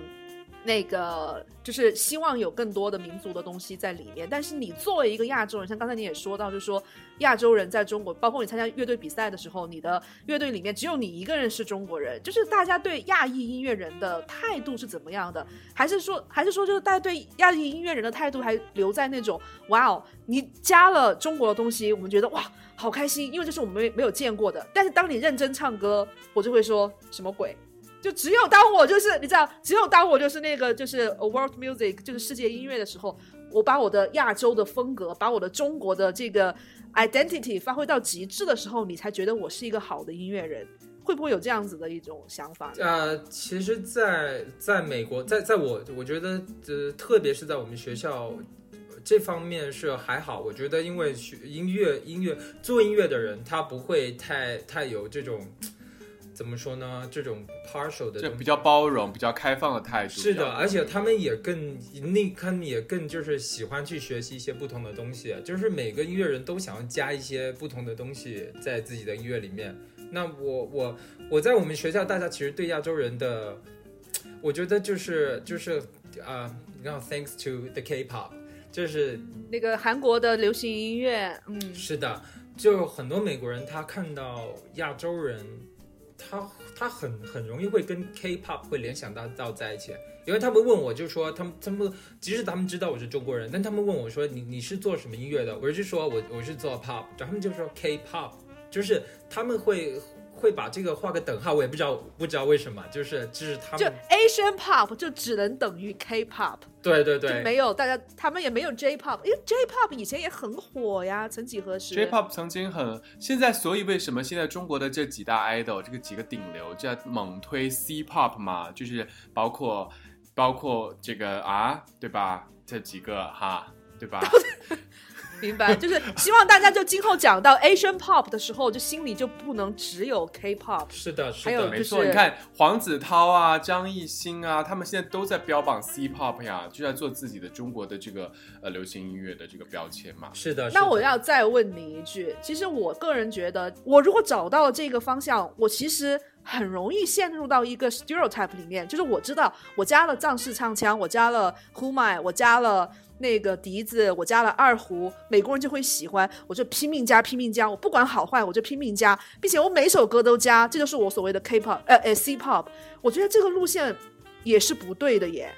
Speaker 1: 那个就是希望有更多的民族的东西在里面，但是你作为一个亚洲人，像刚才你也说到，就是说亚洲人在中国，包括你参加乐队比赛的时候，你的乐队里面只有你一个人是中国人，就是大家对亚裔音乐人的态度是怎么样的？还是说，还是说，就是大家对亚裔音乐人的态度还留在那种哇哦，你加了中国的东西，我们觉得哇好开心，因为这是我们没没有见过的。但是当你认真唱歌，我就会说什么鬼？就只有当我就是你知道，只有当我就是那个就是 a world music 就是世界音乐的时候，我把我的亚洲的风格，把我的中国的这个 identity 发挥到极致的时候，你才觉得我是一个好的音乐人。会不会有这样子的一种想法？
Speaker 3: 呃，其实在，在美国，在在我我觉得，呃，特别是在我们学校这方面是还好。我觉得，因为学音乐音乐做音乐的人，他不会太太有这种怎么说呢？这种 partial 的东西
Speaker 2: 就比较包容、比较开放的态度。
Speaker 3: 是的，而且他们也更那他们也更就是喜欢去学习一些不同的东西，就是每个音乐人都想要加一些不同的东西在自己的音乐里面。那我我我在我们学校，大家其实对亚洲人的，我觉得就是就是啊，然后 thanks to the K-pop，就是
Speaker 1: 那个韩国的流行音乐，嗯，
Speaker 3: 是的，就很多美国人他看到亚洲人，他他很很容易会跟 K-pop 会联想到到在一起，因为他们问我就说他们他们即使他们知道我是中国人，但他们问我说你你是做什么音乐的，我就说我我是做 pop，然后他们就说 K-pop，就是他们会会把这个画个等号，我也不知道不知道为什么，就是就是他们就
Speaker 1: Asian pop 就只能等于 K-pop，
Speaker 3: 对对对
Speaker 1: 没有大家他们也没有 J-pop，因为 J-pop 以前也很火呀，曾几何时。
Speaker 2: J-pop 曾经很，现在所以为什么现在中国的这几大 idol 这个几个顶流在猛推 C-pop 嘛，就是包括包括这个啊，对吧？这几个哈，对吧？
Speaker 1: 明白，就是希望大家就今后讲到 Asian pop 的时候，就心里就不能只有 K-pop。
Speaker 3: 是的，是的，
Speaker 1: 还有就
Speaker 2: 没错，
Speaker 1: 是
Speaker 2: 你看黄子韬啊、张艺兴啊，他们现在都在标榜 C-pop 呀，就在做自己的中国的这个呃流行音乐的这个标签嘛。
Speaker 3: 是的。是
Speaker 1: 那我要再问你一句，其实我个人觉得，我如果找到了这个方向，我其实很容易陷入到一个 stereotype 里面，就是我知道我加了藏式唱腔，我加了呼麦，我加了那个笛子，我加了二胡，美国人就会喜欢，我就拼命加，拼命加，我不管好坏，我就拼命加，并且我每首歌都加，这就是我所谓的 K-pop，呃，呃 C-pop。我觉得这个路线也是不对的耶，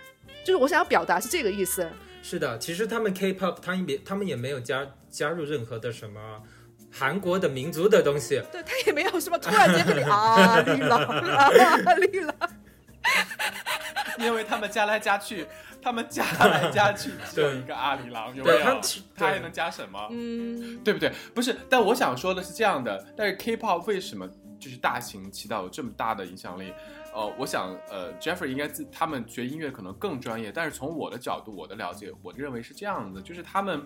Speaker 1: 就是我想要表达是这个意思。
Speaker 3: 是的，其实他们 K-pop，他们也他们也没有加加入任何的什么韩国的民族的东西。
Speaker 1: 对他也没有什么突然间跟你 啊绿了啊绿了，
Speaker 2: 因为他们加来加去，他们加来加去只有一个阿里郎，有没有
Speaker 3: 他？
Speaker 2: 还能加什么？
Speaker 1: 嗯，
Speaker 2: 对不对？不是，但我想说的是这样的，但是 K-pop 为什么就是大行其道，有这么大的影响力？呃，我想，呃，Jeffrey 应该自他们学音乐可能更专业，但是从我的角度，我的了解，我认为是这样的，就是他们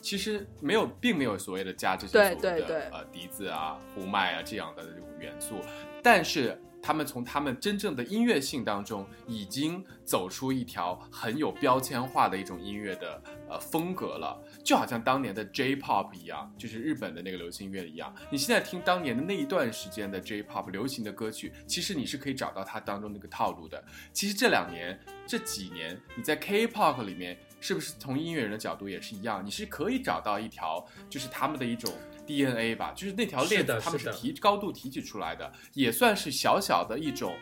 Speaker 2: 其实没有，并没有所谓的加这些所谓的
Speaker 1: 对对
Speaker 2: 呃笛子啊、呼麦啊这样的这种元素，但是。他们从他们真正的音乐性当中，已经走出一条很有标签化的一种音乐的呃风格了，就好像当年的 J-pop 一样，就是日本的那个流行音乐一样。你现在听当年的那一段时间的 J-pop 流行的歌曲，其实你是可以找到它当中那个套路的。其实这两年、这几年，你在 K-pop 里面，是不是从音乐人的角度也是一样？你是可以找到一条，就是他们的一种 DNA 吧，就是那条链子，他们是提高度提取出来的，也算是小小的一种，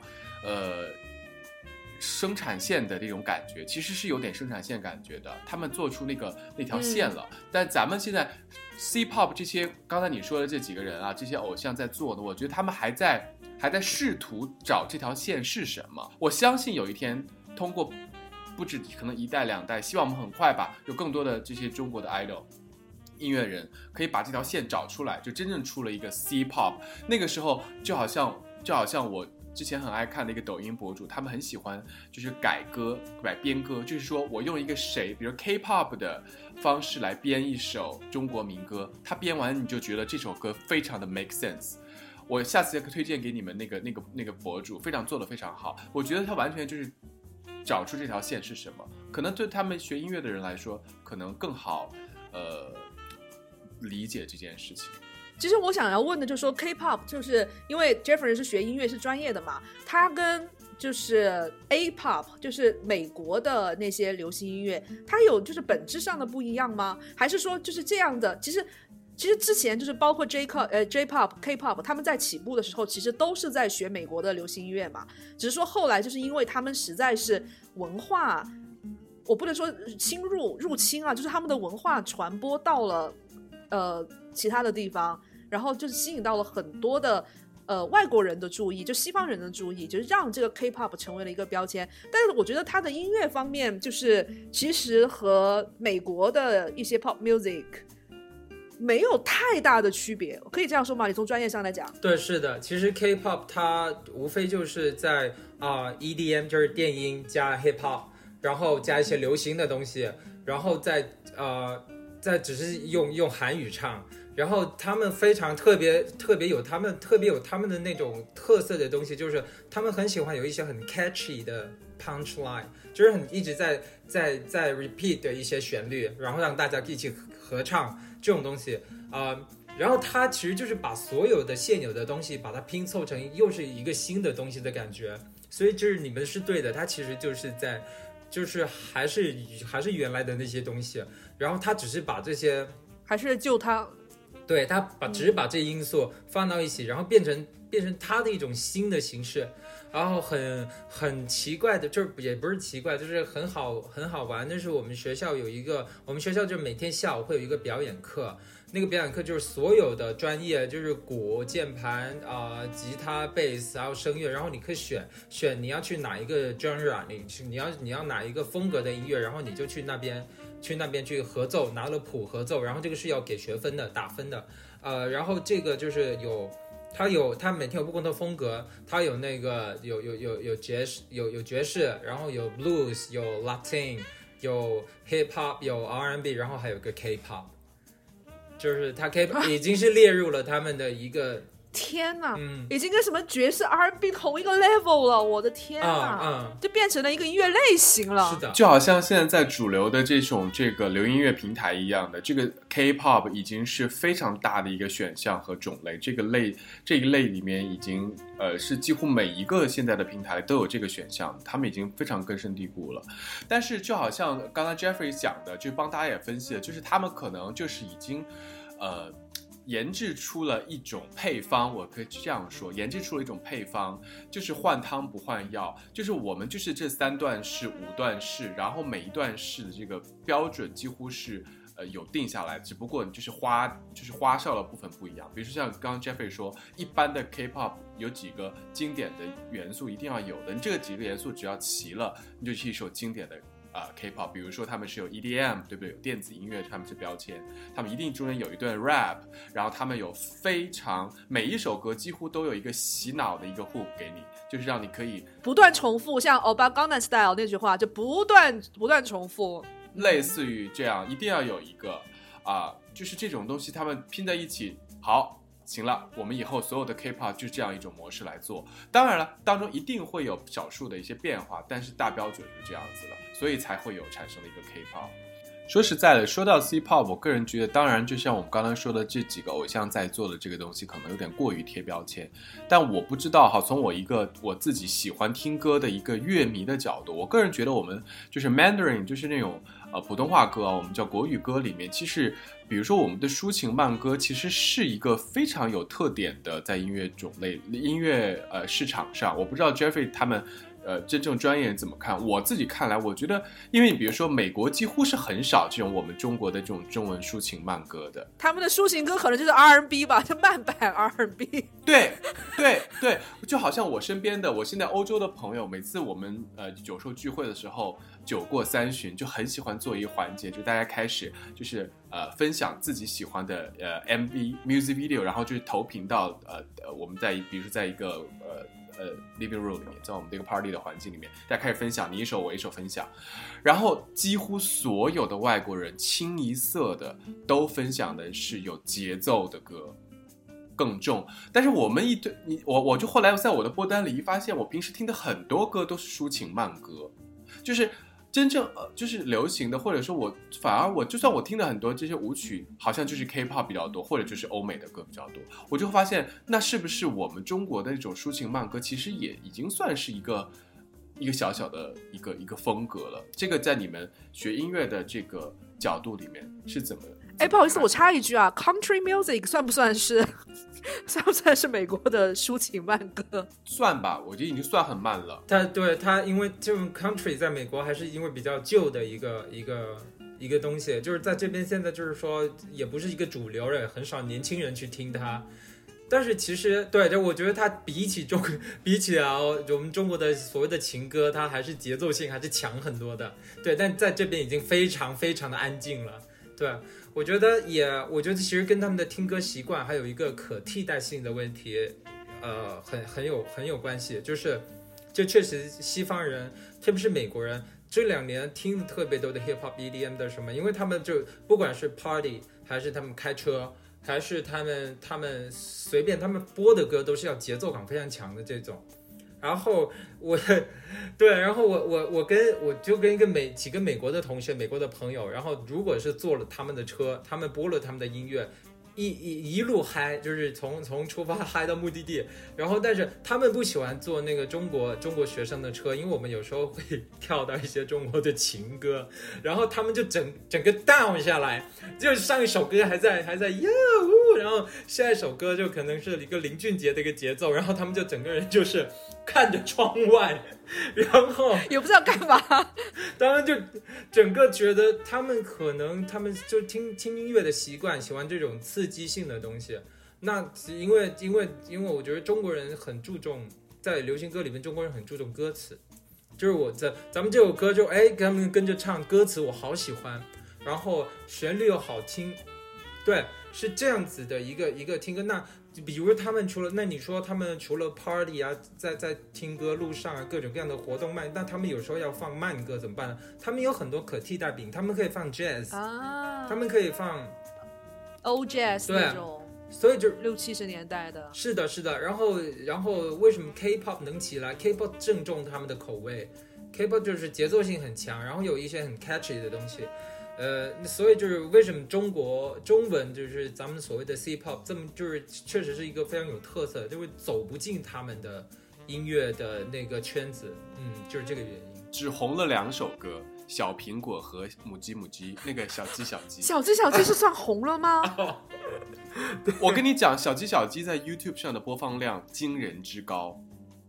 Speaker 2: 呃。生产线的这种感觉，其实是有点生产线感觉的。他们做出那个那条线了，但咱们现在 C-pop 这些刚才你说的这几个人啊，这些偶像在做的，我觉得他们还在还在试图找这条线是什么。我相信有一天通过不止可能一代两代，希望我们很快吧，有更多的这些中国的 idol。音乐人可以把这条线找出来，就真正出了一个 C-pop。那个时候就好像就好像我之前很爱看的一个抖音博主，他们很喜欢就是改歌、改编歌，就是说我用一个谁，比如 K-pop 的方式来编一首中国民歌，他编完你就觉得这首歌非常的 make sense。我下次推荐给你们那个那个那个博主，非常做的非常好，我觉得他完全就是找出这条线是什么，可能对他们学音乐的人来说，可能更好，呃，理解这件事情。
Speaker 1: 其实我想要问的就是说，K-pop 就是因为 Jeffrey 是学音乐是专业的嘛，他跟就是 A-pop 就是美国的那些流行音乐，它有就是本质上的不一样吗？还是说就是这样的？其实。其实之前就是包括 J pop 呃 J pop K pop 他们在起步的时候，其实都是在学美国的流行音乐嘛。只是说后来就是因为他们实在是文化，我不能说侵入入侵啊，就是他们的文化传播到了呃其他的地方，然后就是吸引到了很多的呃外国人的注意，就西方人的注意，就是让这个 K-pop 成为了一个标签。但是我觉得它的音乐方面，就是其实和美国的一些 pop music 没有太大的区别，可以这样说吗？你从专业上来讲，
Speaker 3: 对，是的，其实 K-pop 它无非就是在啊、EDM 就是电音加 Hip Hop，然后加一些流行的东西，然后再呃再只是用用韩语唱，然后他们非常特别特别有他们特别有他们的那种特色的东西，就是他们很喜欢有一些很 catchy 的 punch line，就是很一直在在在 repeat 的一些旋律，然后让大家一起合唱这种东西啊。然后他其实就是把所有的现有的东西把它拼凑成又是一个新的东西的感觉，所以就是你们是对的，他其实就是在，就是还是还是原来的那些东西，然后他只是把这些，
Speaker 1: 还是就他
Speaker 3: 对他把只是把这因素放到一起，然后变成变成他的一种新的形式，然后很很奇怪的，就是也不是奇怪，就是很好很好玩。那是我们学校有一个，我们学校就每天下午会有一个表演课，那个表演课就是所有的专业，就是鼓、键盘啊、吉他、贝斯，还有声乐，然后你可以选选你要去哪一个 genre，你去你要你要哪一个风格的音乐，然后你就去那边去那边去合奏，拿了谱合奏，然后这个是要给学分的，打分的。呃，然后这个就是有。他有，他每天有不同的风格，他有那个有有有有爵士，有有爵士，然后有 blues，有 Latin，有 hip hop，有 R&B，然后还有个 K-pop，就是他 K-pop 已经是列入了他们的一个。
Speaker 1: 天呐，
Speaker 3: 嗯，
Speaker 1: 已经跟什么爵士 R&B 同一个 level 了，我的天呐，
Speaker 3: 嗯，
Speaker 1: 就变成了一个音乐类型了。
Speaker 3: 是的，
Speaker 2: 就好像现在在主流的这种这个流音乐平台一样的，这个 K-pop 已经是非常大的一个选项和种类。这个类这一类里面已经呃是几乎每一个现在的平台都有这个选项，他们已经非常根深蒂固了。但是就好像刚刚 Jeffrey 讲的，就帮大家也分析了，就是他们可能就是已经呃。研制出了一种配方，我可以这样说，研制出了一种配方，就是换汤不换药，就是我们就是这三段式、五段式，然后每一段式的这个标准几乎是呃有定下来，只不过就是花就是花哨的部分不一样。比如说像刚刚 Jeffrey 说，一般的 K-pop 有几个经典的元素一定要有的，你这个几个元素只要齐了，你就是一首经典的。啊，K-pop，比如说他们是有 EDM，对不对？有电子音乐，他们是标签，他们一定中间有一段 rap，然后他们有非常每一首歌几乎都有一个洗脑的一个 hook 给你，就是让你可以
Speaker 1: 不断重复，像 Oba Gangnam Style 那句话就不断不断重复，
Speaker 2: 类似于这样，一定要有一个啊，就是这种东西他们拼在一起，好。行了，我们以后所有的 K-pop 就这样一种模式来做。当然了，当中一定会有少数的一些变化，但是大标准是这样子了，所以才会有产生了一个 K-pop。说实在的，说到 C-pop，我个人觉得，当然就像我们刚刚说的这几个偶像在做的这个东西，可能有点过于贴标签。但我不知道哈，从我一个我自己喜欢听歌的一个乐迷的角度，我个人觉得我们就是 Mandarin，就是那种。呃，普通话歌啊，我们叫国语歌里面，其实，比如说我们的抒情慢歌，其实是一个非常有特点的，在音乐种类、音乐呃市场上，我不知道 Jeffrey 他们。呃，真正专业人怎么看？我自己看来，我觉得，因为你比如说，美国几乎是很少这种我们中国的这种中文抒情慢歌的。
Speaker 1: 他们的抒情歌可能就是 R&B 吧，就慢版 R&B。
Speaker 2: 对，对，对，就好像我身边的，我现在欧洲的朋友，每次我们呃酒寿聚会的时候，酒过三巡，就很喜欢做一个环节，就大家开始就是呃分享自己喜欢的呃 MV music video，然后就是投屏到呃呃我们在比如说在一个呃。呃，living room 里面，在我们这个 party 的环境里面，大家开始分享，你一首我一首分享，然后几乎所有的外国人清一色的都分享的是有节奏的歌，更重。但是我们一对你我我就后来在我的播单里一发现，我平时听的很多歌都是抒情慢歌，就是。真正呃就是流行的，或者说我反而我就算我听的很多这些舞曲，好像就是 K-pop 比较多，或者就是欧美的歌比较多，我就发现那是不是我们中国的那种抒情慢歌，其实也已经算是一个一个小小的一个一个风格了。这个在你们学音乐的这个角度里面是怎么？
Speaker 1: 哎，不好意思，我插一句啊，Country Music 算不算是？算不算是美国的抒情慢歌？
Speaker 2: 算吧，我觉得已经算很慢了。
Speaker 3: 它对它，因为这种 country 在美国还是因为比较旧的一个一个一个东西，就是在这边现在就是说也不是一个主流了，很少年轻人去听它。但是其实对，就我觉得它比起中比起啊我们中国的所谓的情歌，它还是节奏性还是强很多的。对，但在这边已经非常非常的安静了。对。我觉得也，我觉得其实跟他们的听歌习惯还有一个可替代性的问题，呃，很很有很有关系。就是，就确实西方人，特别是美国人，这两年听的特别多的 hip hop、EDM 的什么，因为他们就不管是 party 还是他们开车，还是他们他们随便他们播的歌，都是要节奏感非常强的这种。然后我，对，然后我我我跟我就跟一个美几个美国的同学、美国的朋友，然后如果是坐了他们的车，他们播了他们的音乐，一一一路嗨，就是从从出发嗨到目的地。然后，但是他们不喜欢坐那个中国中国学生的车，因为我们有时候会 跳到一些中国的情歌，然后他们就整整个 down 下来，就上一首歌还在还在哟，然后下一首歌就可能是一个林俊杰的一个节奏，然后他们就整个人就是看着窗外，然后
Speaker 1: 也不知道干嘛。
Speaker 3: 当然就整个觉得他们可能他们就听听音乐的习惯，喜欢这种刺激性的东西。那因为因为因为我觉得中国人很注重在流行歌里面，中国人很注重歌词。就是我在咱们这首歌就哎，他们跟着唱歌词，我好喜欢，然后旋律又好听，对，是这样子的一个一个听歌。那比如他们除了那你说他们除了 party 啊，在在听歌路上啊各种各样的活动慢，那他们有时候要放慢歌怎么办呢？他们有很多可替代品，他们可以放 jazz
Speaker 1: 啊，
Speaker 3: 他们可以放
Speaker 1: old jazz 那种。
Speaker 3: 所以就
Speaker 1: 六七十年代的，
Speaker 3: 是的，是的。然后，然后为什么 K-pop 能起来？K-pop 正中他们的口味，K-pop 就是节奏性很强，然后有一些很 catchy 的东西。呃，所以就是为什么中国中文就是咱们所谓的 C-pop 这么就是确实是一个非常有特色，就是走不进他们的音乐的那个圈子。嗯，就是这个原因。
Speaker 2: 只红了两首歌。小苹果和母鸡母鸡，那个小鸡小鸡，
Speaker 1: 小鸡小鸡是算红了吗？
Speaker 2: 我跟你讲，小鸡小鸡在 YouTube 上的播放量惊人之高。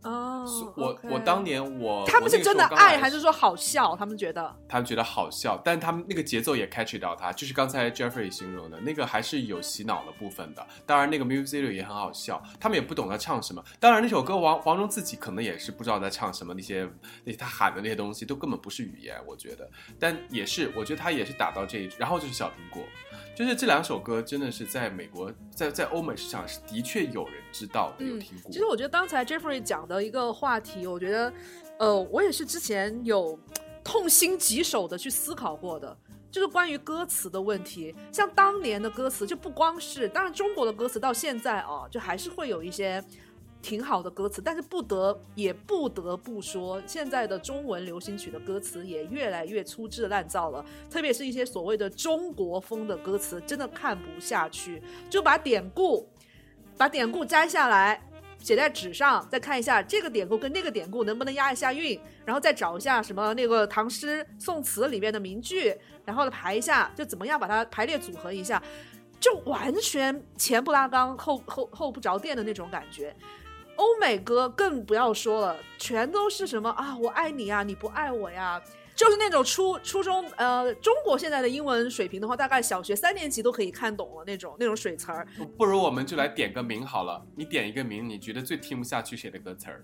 Speaker 1: 哦，
Speaker 2: 我我当年我
Speaker 1: 他们是真的爱还是说好笑？他们觉得
Speaker 2: 他们觉得好笑，但他们那个节奏也 catch 到他，就是刚才 Jeffrey 形容的那个还是有洗脑的部分的。当然那个 music 也很好笑，他们也不懂他唱什么。当然那首歌王王蓉自己可能也是不知道在唱什么，那些那些他喊的那些东西都根本不是语言，我觉得。但也是，我觉得他也是打到这一，然后就是小苹果。就是这两首歌真的是在美国，在在欧美市场是的确有人知道的，有听过。
Speaker 1: 其实我觉得刚才 Jeffrey 讲的一个话题，我觉得，呃，我也是之前有痛心疾首的去思考过的，就是关于歌词的问题。像当年的歌词，就不光是，当然中国的歌词到现在啊，就还是会有一些。挺好的歌词，但是不得也不得不说，现在的中文流行曲的歌词也越来越粗制滥造了，特别是一些所谓的中国风的歌词，真的看不下去。就把典故，把典故摘下来，写在纸上，再看一下这个典故跟那个典故能不能押一下韵，然后再找一下什么那个唐诗宋词里面的名句，然后排一下，就怎么样把它排列组合一下，就完全前不拉缸后后后不着店的那种感觉。欧美歌更不要说了，全都是什么啊，我爱你呀，你不爱我呀，就是那种初初中呃，中国现在的英文水平的话，大概小学三年级都可以看懂了那种那种水词儿。
Speaker 2: 不如我们就来点个名好了，你点一个名，你觉得最听不下去谁的歌词儿？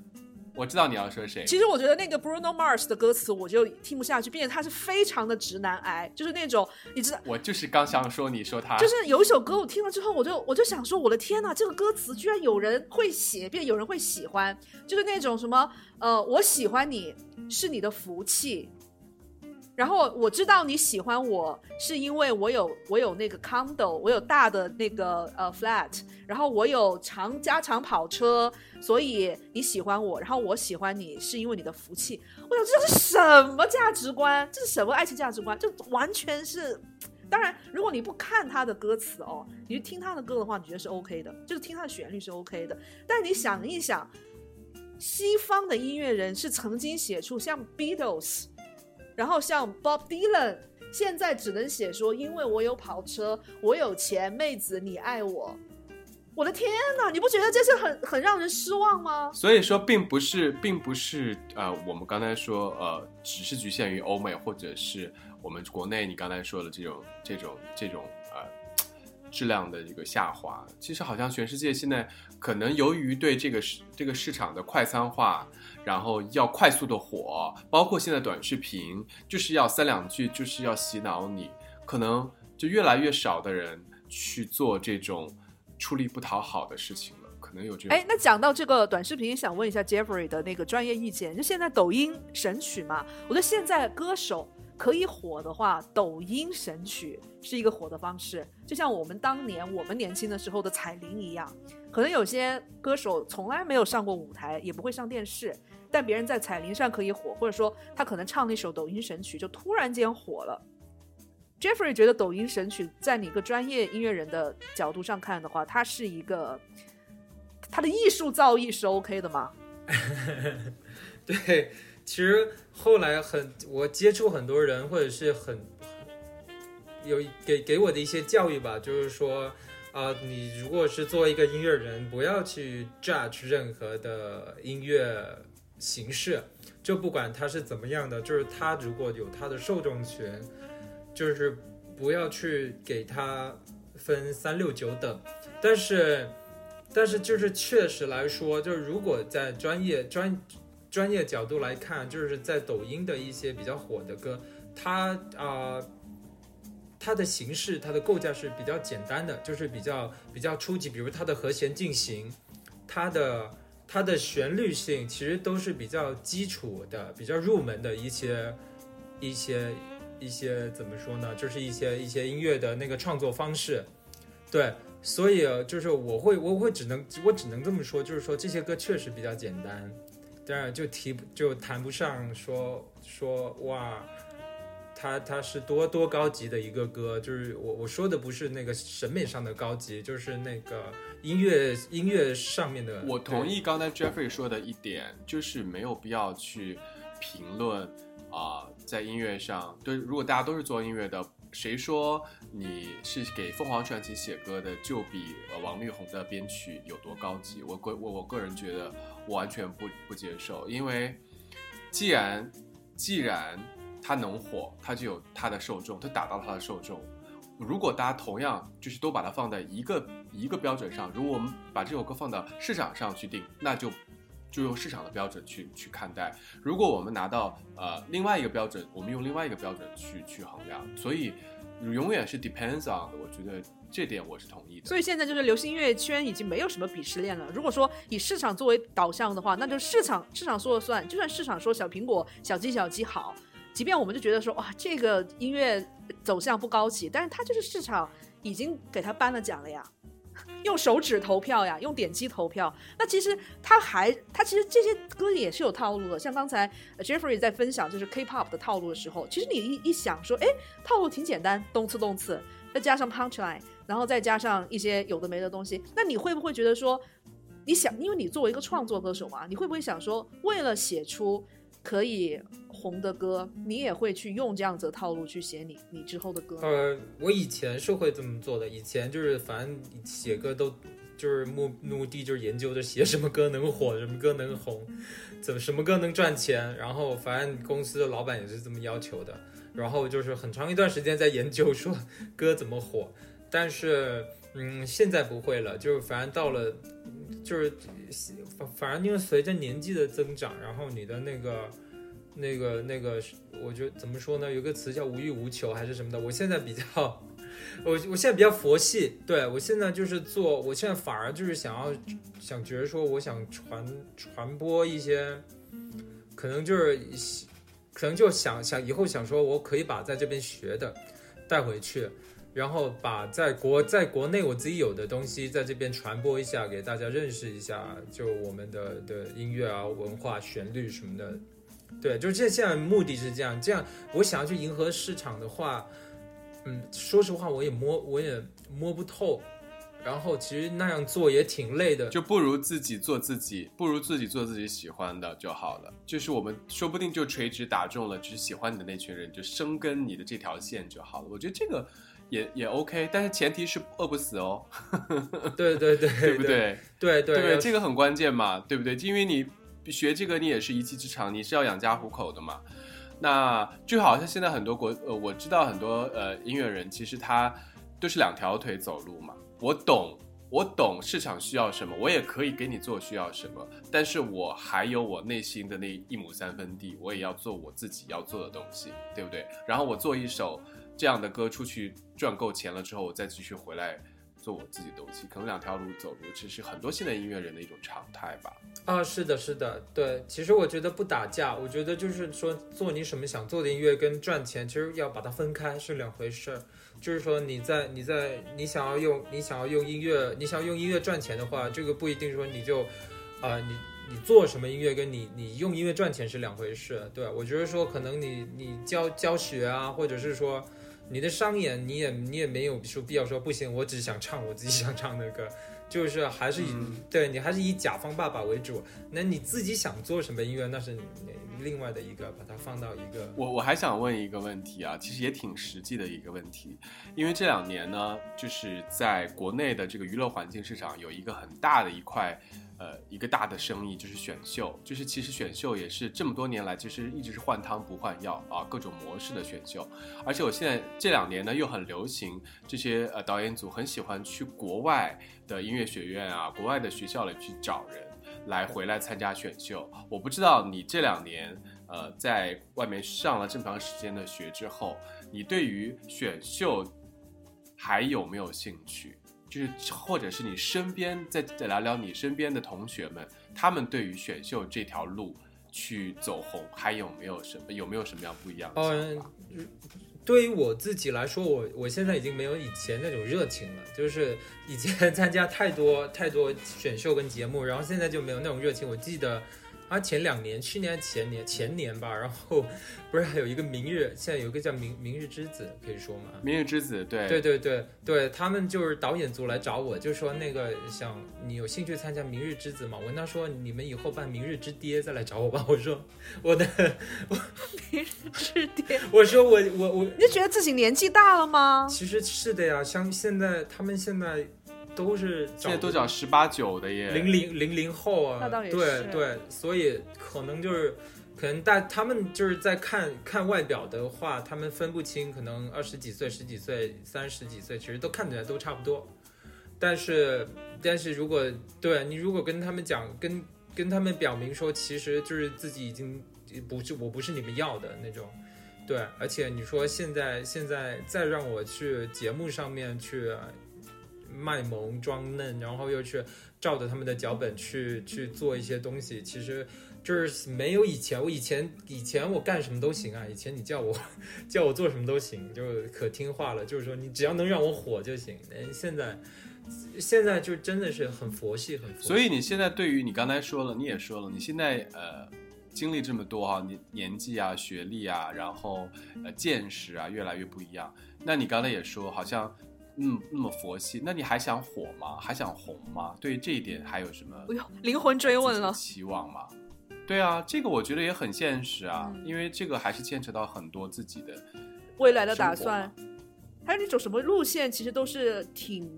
Speaker 2: 我知道你要说谁。
Speaker 1: 其实我觉得那个 Bruno Mars 的歌词我就听不下去，并且他是非常的直男癌，就是那种你知道。
Speaker 2: 我就是刚想说你说他。
Speaker 1: 就是有一首歌我听了之后，我就我就想说，我的天呐，这个歌词居然有人会写，并且有人会喜欢，就是那种什么呃，我喜欢你是你的福气。然后我知道你喜欢我，是因为我有我有那个 condo，我有大的那个呃 flat，然后我有长加长跑车，所以你喜欢我。然后我喜欢你是因为你的福气。我想这是什么价值观？这是什么爱情价值观？就完全是。当然，如果你不看他的歌词哦，你去听他的歌的话，你觉得是 OK 的，就是听他的旋律是 OK 的。但你想一想，西方的音乐人是曾经写出像 Beatles。然后像 Bob Dylan，现在只能写说，因为我有跑车，我有钱，妹子你爱我。我的天哪，你不觉得这是很很让人失望吗？
Speaker 2: 所以说，并不是，并不是呃，我们刚才说呃，只是局限于欧美，或者是我们国内。你刚才说的这种这种这种呃质量的一个下滑，其实好像全世界现在可能由于对这个市这个市场的快餐化。然后要快速的火，包括现在短视频，就是要三两句，就是要洗脑你，可能就越来越少的人去做这种出力不讨好的事情了，可能有这种。
Speaker 1: 哎，那讲到这个短视频，想问一下 Jeffrey 的那个专业意见，就现在抖音神曲嘛，我觉得现在歌手可以火的话，抖音神曲是一个火的方式，就像我们当年我们年轻的时候的彩铃一样，可能有些歌手从来没有上过舞台，也不会上电视。但别人在彩铃上可以火，或者说他可能唱那首抖音神曲就突然间火了。Jeffrey 觉得抖音神曲在你一个专业音乐人的角度上看的话，它是一个他的艺术造诣是 OK 的吗？
Speaker 3: 对，其实后来很我接触很多人，或者是很有给给我的一些教育吧，就是说。啊，你如果是作为一个音乐人，不要去 judge 任何的音乐形式，就不管它是怎么样的，就是它如果有它的受众群，就是不要去给它分三六九等。但是，但是就是确实来说，就是如果在专业专专业角度来看，就是在抖音的一些比较火的歌，它啊。它的形式，它的构架是比较简单的，就是比较比较初级，比如它的和弦进行，它的它的旋律性，其实都是比较基础的、比较入门的一些一些一些怎么说呢？就是一些一些音乐的那个创作方式。对，所以就是我会我会只能我只能这么说，就是说这些歌确实比较简单，当然就提就谈不上说说哇。它它是多多高级的一个歌，就是我我说的不是那个审美上的高级，就是那个音乐音乐上面的。
Speaker 2: 我同意刚才 Jeffrey 说的一点，就是没有必要去评论啊，在音乐上，对，如果大家都是做音乐的，谁说你是给凤凰传奇写歌的就比王力宏的编曲有多高级？我个我我个人觉得我完全不不接受，因为既然既然。他能火，他就有他的受众，他达到了他的受众。如果大家同样就是都把它放在一个一个标准上，如果我们把这首歌放到市场上去定，那就就用市场的标准去去看待。如果我们拿到呃另外一个标准，我们用另外一个标准去去衡量。所以永远是 depends on 的，我觉得这点我是同意的。
Speaker 1: 所以现在就是流行音乐圈已经没有什么鄙视链了。如果说以市场作为导向的话，那就市场市场说了算。就算市场说小苹果、小鸡、小鸡好。即便我们就觉得说哇，这个音乐走向不高级，但是它就是市场已经给他颁了奖了呀，用手指投票呀，用点击投票。那其实他还他其实这些歌也是有套路的，像刚才 Jeffrey 在分享就是 K-pop 的套路的时候，其实你一一想说，哎，套路挺简单，动次动次，再加上 punchline，然后再加上一些有的没的东西，那你会不会觉得说，你想，因为你作为一个创作歌手嘛，你会不会想说，为了写出可以红的歌，你也会去用这样子的套路去写你你之后的歌。
Speaker 3: 呃，我以前是会这么做的。以前就是反正写歌都就是目目的就是研究着写什么歌能火，什么歌能红，怎么什么歌能赚钱。然后反正公司的老板也是这么要求的。然后就是很长一段时间在研究说歌怎么火。但是嗯，现在不会了。就是反正到了就是。反反正因为随着年纪的增长，然后你的那个、那个、那个，我觉得怎么说呢？有个词叫无欲无求还是什么的。我现在比较，我我现在比较佛系。对我现在就是做，我现在反而就是想要想觉得说，我想传传播一些，可能就是可能就想想以后想说，我可以把在这边学的带回去。然后把在国在国内我自己有的东西在这边传播一下，给大家认识一下，就我们的的音乐啊、文化、旋律什么的。对，就是这现在目的是这样。这样我想要去迎合市场的话，嗯，说实话我也摸我也摸不透。然后其实那样做也挺累的，
Speaker 2: 就不如自己做自己，不如自己做自己喜欢的就好了。就是我们说不定就垂直打中了，就是喜欢你的那群人，就生根你的这条线就好了。我觉得这个。也也 OK，但是前提是饿不死哦。
Speaker 3: 对对对，
Speaker 2: 对不对？
Speaker 3: 对对
Speaker 2: 对，这个很关键嘛，对不对？因为你学这个，你也是一技之长，你是要养家糊口的嘛。那就好像现在很多国呃，我知道很多呃音乐人，其实他都是两条腿走路嘛。我懂，我懂市场需要什么，我也可以给你做需要什么，但是我还有我内心的那一亩三分地，我也要做我自己要做的东西，对不对？然后我做一首。这样的歌出去赚够钱了之后，我再继续回来做我自己东西，可能两条路走路，其实很多现在音乐人的一种常态吧。
Speaker 3: 啊，是的，是的，对。其实我觉得不打架，我觉得就是说做你什么想做的音乐跟赚钱，其实要把它分开是两回事儿。就是说你在你在你想要用你想要用音乐，你想要用音乐赚钱的话，这个不一定说你就啊你你做什么音乐跟你你用音乐赚钱是两回事。对，我觉得说可能你你教教学啊，或者是说。你的商演，你也你也没有说必要说不行，我只想唱我自己想唱的歌，就是还是以对你还是以甲方爸爸为主。那你自己想做什么音乐，那是你另外的一个把它放到一个。
Speaker 2: 我我还想问一个问题啊，其实也挺实际的一个问题，因为这两年呢，就是在国内的这个娱乐环境市场有一个很大的一块。呃，一个大的生意就是选秀，就是其实选秀也是这么多年来，其实一直是换汤不换药啊，各种模式的选秀。而且我现在这两年呢，又很流行这些呃导演组很喜欢去国外的音乐学院啊，国外的学校里去找人来回来参加选秀。我不知道你这两年呃在外面上了这么长时间的学之后，你对于选秀还有没有兴趣？就是或者是你身边再再聊聊你身边的同学们，他们对于选秀这条路去走红还有没有什么有没有什么样不一样的想法？
Speaker 3: 对于我自己来说，我我现在已经没有以前那种热情了，就是以前 参加太多太多选秀跟节目，然后现在就没有那种热情。我记得。啊，前两年，去年前年前年吧，然后不是还有一个明日，现在有一个叫明明日之子，可以说吗？
Speaker 2: 明日之子，对
Speaker 3: 对对对对，他们就是导演组来找我，就说那个想你有兴趣参加明日之子吗？我跟他说你们以后办明日之爹再来找我吧。我说我的
Speaker 1: 明日之爹，
Speaker 3: 我说我我我，
Speaker 1: 你觉得自己年纪大了吗？
Speaker 3: 其实是的呀，像现在他们现在。都是
Speaker 2: 现在都讲十八九的耶，
Speaker 3: 零零零零后啊，对对，所以可能就是，可能大他们就是在看看外表的话，他们分不清，可能二十几岁、十几岁、三十几岁，其实都看起来都差不多。但是，但是如果对你如果跟他们讲，跟跟他们表明说，其实就是自己已经不是我不是你们要的那种，对，而且你说现在现在再让我去节目上面去。卖萌装嫩，然后又去照着他们的脚本去去做一些东西，其实就是没有以前。我以前以前我干什么都行啊，以前你叫我 叫我做什么都行，就可听话了。就是说你只要能让我火就行。嗯，现在现在就真的是很佛系，很佛。
Speaker 2: 所以你现在对于你刚才说了，你也说了，你现在呃经历这么多哈，你年纪啊、学历啊，然后呃见识啊越来越不一样。那你刚才也说好像。嗯，那么佛系，那你还想火吗？还想红吗？对于这一点还有什么？
Speaker 1: 哎呦，灵魂追问了，
Speaker 2: 期望吗？对啊，这个我觉得也很现实啊，因为这个还是牵扯到很多自己的
Speaker 1: 未来的打算，还有你走什么路线，其实都是挺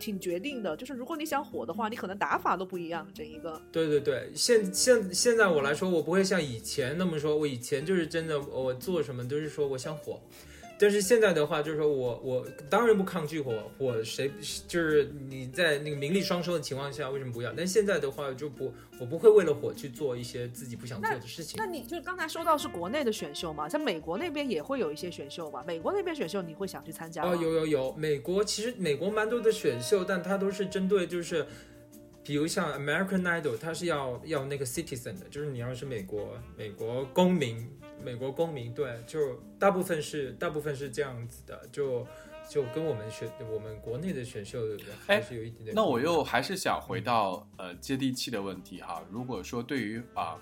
Speaker 1: 挺决定的。就是如果你想火的话，你可能打法都不一样，整一个。
Speaker 3: 对对对，现现现在我来说，我不会像以前那么说，我以前就是真的，我做什么都是说我想火。但是现在的话，就是说我我当然不抗拒火火，谁就是你在那个名利双收的情况下，为什么不要？但现在的话就不，我不会为了火去做一些自己不想做的事情。
Speaker 1: 那你就刚才说到是国内的选秀嘛，在美国那边也会有一些选秀吧？美国那边选秀你会想去参加吗？
Speaker 3: 哦，有有有，美国其实美国蛮多的选秀，但它都是针对就是，比如像 American Idol，它是要要那个 citizen 的，就是你要是美国美国公民。美国公民对，就大部分是大部分是这样子的，就就跟我们选我们国内的选秀还是有一点点。
Speaker 2: 那我又还是想回到呃接地气的问题哈。如果说对于啊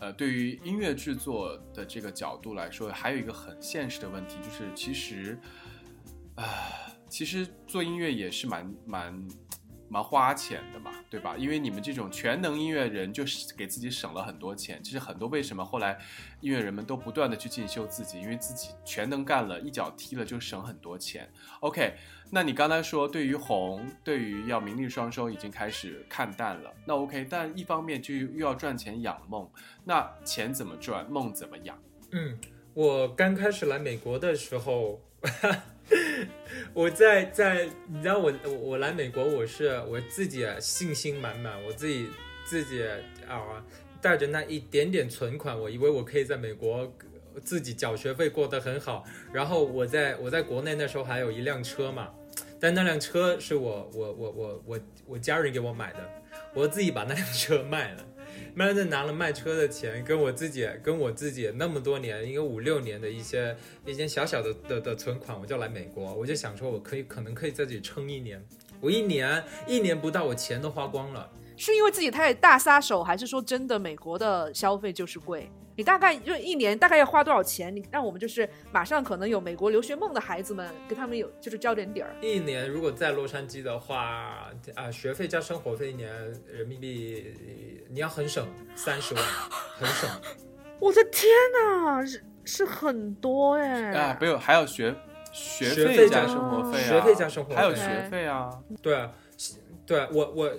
Speaker 2: 呃对于音乐制作的这个角度来说，还有一个很现实的问题，就是其实啊其实做音乐也是蛮蛮。蛮花钱的嘛，对吧？因为你们这种全能音乐人，就是给自己省了很多钱。其实很多为什么后来音乐人们都不断的去进修自己，因为自己全能干了，一脚踢了就省很多钱。OK，那你刚才说对于红，对于要名利双收已经开始看淡了，那 OK，但一方面就又要赚钱养梦，那钱怎么赚，梦怎么养？
Speaker 3: 嗯，我刚开始来美国的时候。我在在，你知道我我我来美国，我是我自己信心满满，我自己自己啊带着那一点点存款，我以为我可以在美国自己缴学费过得很好。然后我在我在国内那时候还有一辆车嘛，但那辆车是我我我我我我家人给我买的，我自己把那辆车卖了。慢慢的拿了卖车的钱，跟我自己跟我自己那么多年，一个五六年的一些一些小小的的的存款，我就来美国，我就想说，我可以可能可以在这里撑一年，我一年一年不到，我钱都花光了。
Speaker 1: 是因为自己太大撒手，还是说真的美国的消费就是贵？你大概就一年大概要花多少钱？你让我们就是马上可能有美国留学梦的孩子们，给他们有就是交点底儿。
Speaker 3: 一年如果在洛杉矶的话，啊，学费加生活费一年人民币你要很省三十万，很省。
Speaker 1: 我的天哪，是是很多哎！
Speaker 2: 啊，没有，还有学学
Speaker 3: 学费
Speaker 2: 加
Speaker 1: 加
Speaker 2: 生活费啊，
Speaker 3: 学费加生活费
Speaker 2: 还有学费啊。
Speaker 3: 对啊，对我我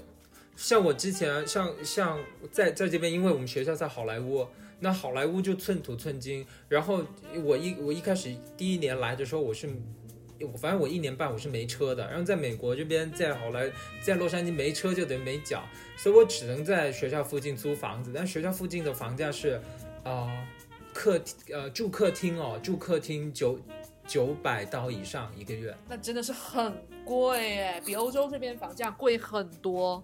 Speaker 3: 像我之前像像在在这边，因为我们学校在好莱坞，那好莱坞就寸土寸金。然后我一我一开始第一年来的时候，我是我反正我一年半我是没车的。然后在美国这边，在好莱在洛杉矶没车就等于没脚，所以我只能在学校附近租房子。但学校附近的房价是啊、客呃住客厅哦，住客厅九九百刀以上一个月。
Speaker 1: 那真的是很贵哎，比欧洲这边房价贵很多。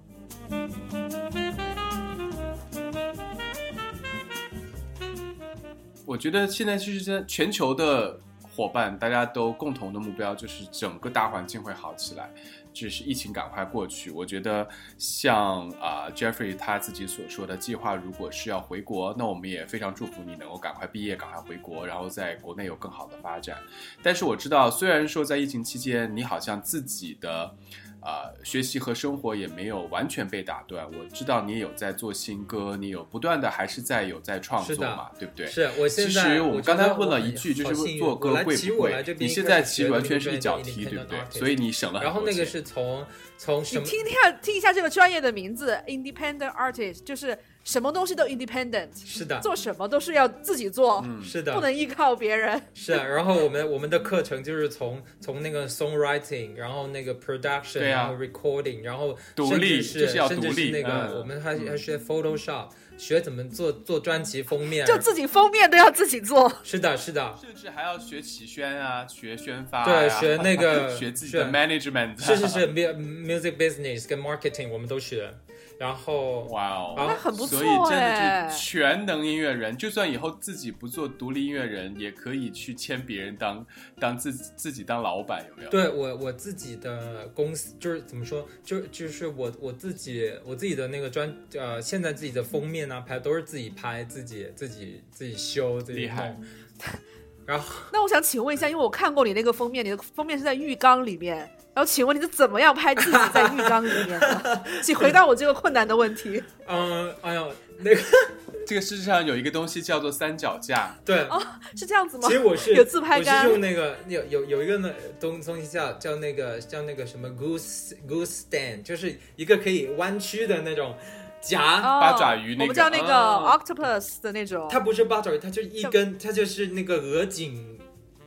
Speaker 2: 我觉得现在就是在全球的伙伴，大家都共同的目标就是整个大环境会好起来，就是疫情赶快过去。我觉得像啊、Jeffrey 他自己所说的计划，如果是要回国，那我们也非常祝福你能够赶快毕业，赶快回国，然后在国内有更好的发展。但是我知道，虽然说在疫情期间，你好像自己的。呃，学习和生活也没有完全被打断。我知道你也有在做新歌，你有不断的还是在有在创作嘛，对不对？
Speaker 3: 是我现
Speaker 2: 其，实我们刚才问了一句，就是做歌贵不贵你现在其实完全是一脚踢，对不对？所以你省了很
Speaker 3: 然后那个是从从？
Speaker 1: 你听听看，听一下这个专业的名字，independent artist，就是什么东西都 independent，
Speaker 3: 是的，
Speaker 1: 做什么都是要自己做，
Speaker 2: 嗯，
Speaker 3: 是的，
Speaker 1: 不能依靠别人。
Speaker 3: 是啊。然后我们我们的课程就是从从那个 songwriting，然后那个 production，、
Speaker 2: 对啊
Speaker 3: 然后 recording，然后
Speaker 2: 独
Speaker 3: 甚至
Speaker 2: 立就是要
Speaker 3: 甚至
Speaker 2: 独立
Speaker 3: 是那个、
Speaker 2: 嗯
Speaker 3: 我们还
Speaker 2: 嗯
Speaker 3: 还学 Photoshop，学怎么做做专辑封面。
Speaker 1: 就自己封面都要自己做，
Speaker 3: 是的，是的，
Speaker 2: 甚至还要学起宣啊，学宣发、
Speaker 3: 对，
Speaker 2: 啊，
Speaker 3: 学那个
Speaker 2: 学自己的
Speaker 3: 是
Speaker 2: management，
Speaker 3: 是是是，mu-，music business 跟 marketing 我们都学。然后
Speaker 2: 哇哦，
Speaker 3: 那
Speaker 1: 很不错
Speaker 2: 所以真的全能音乐人，就算以后自己不做独立音乐人，也可以去签别人当当自己自己当老板，有没有？
Speaker 3: 对我我自己的公司就是怎么说，就就是我我自己我自己的那个专呃，现在自己的封面啊拍都是自己拍，自己自己自己修自己
Speaker 2: 厉害
Speaker 3: 弄。然后
Speaker 1: 那我想请问一下，因为我看过你那个封面，你的封面是在浴缸里面，然后请问你是怎么样拍自己在浴缸里面的？请回答我这个困难的问题。
Speaker 3: 嗯，哎呦，那个
Speaker 2: 这个世界上有一个东西叫做三脚架，
Speaker 3: 对，哦
Speaker 1: 是这样子吗
Speaker 3: 其？实我是
Speaker 1: 有自拍
Speaker 3: 我是
Speaker 1: 杆
Speaker 3: 用那个有有有一个呢东东西叫叫那个叫那个什么 goose goose stand，就是一个可以弯曲的那种夹。
Speaker 1: 哦
Speaker 2: 八爪鱼那个
Speaker 1: 我们叫那个
Speaker 2: 哦
Speaker 1: octopus 的那种。
Speaker 3: 它不是八爪鱼，它就一根，它就是那个鹅颈，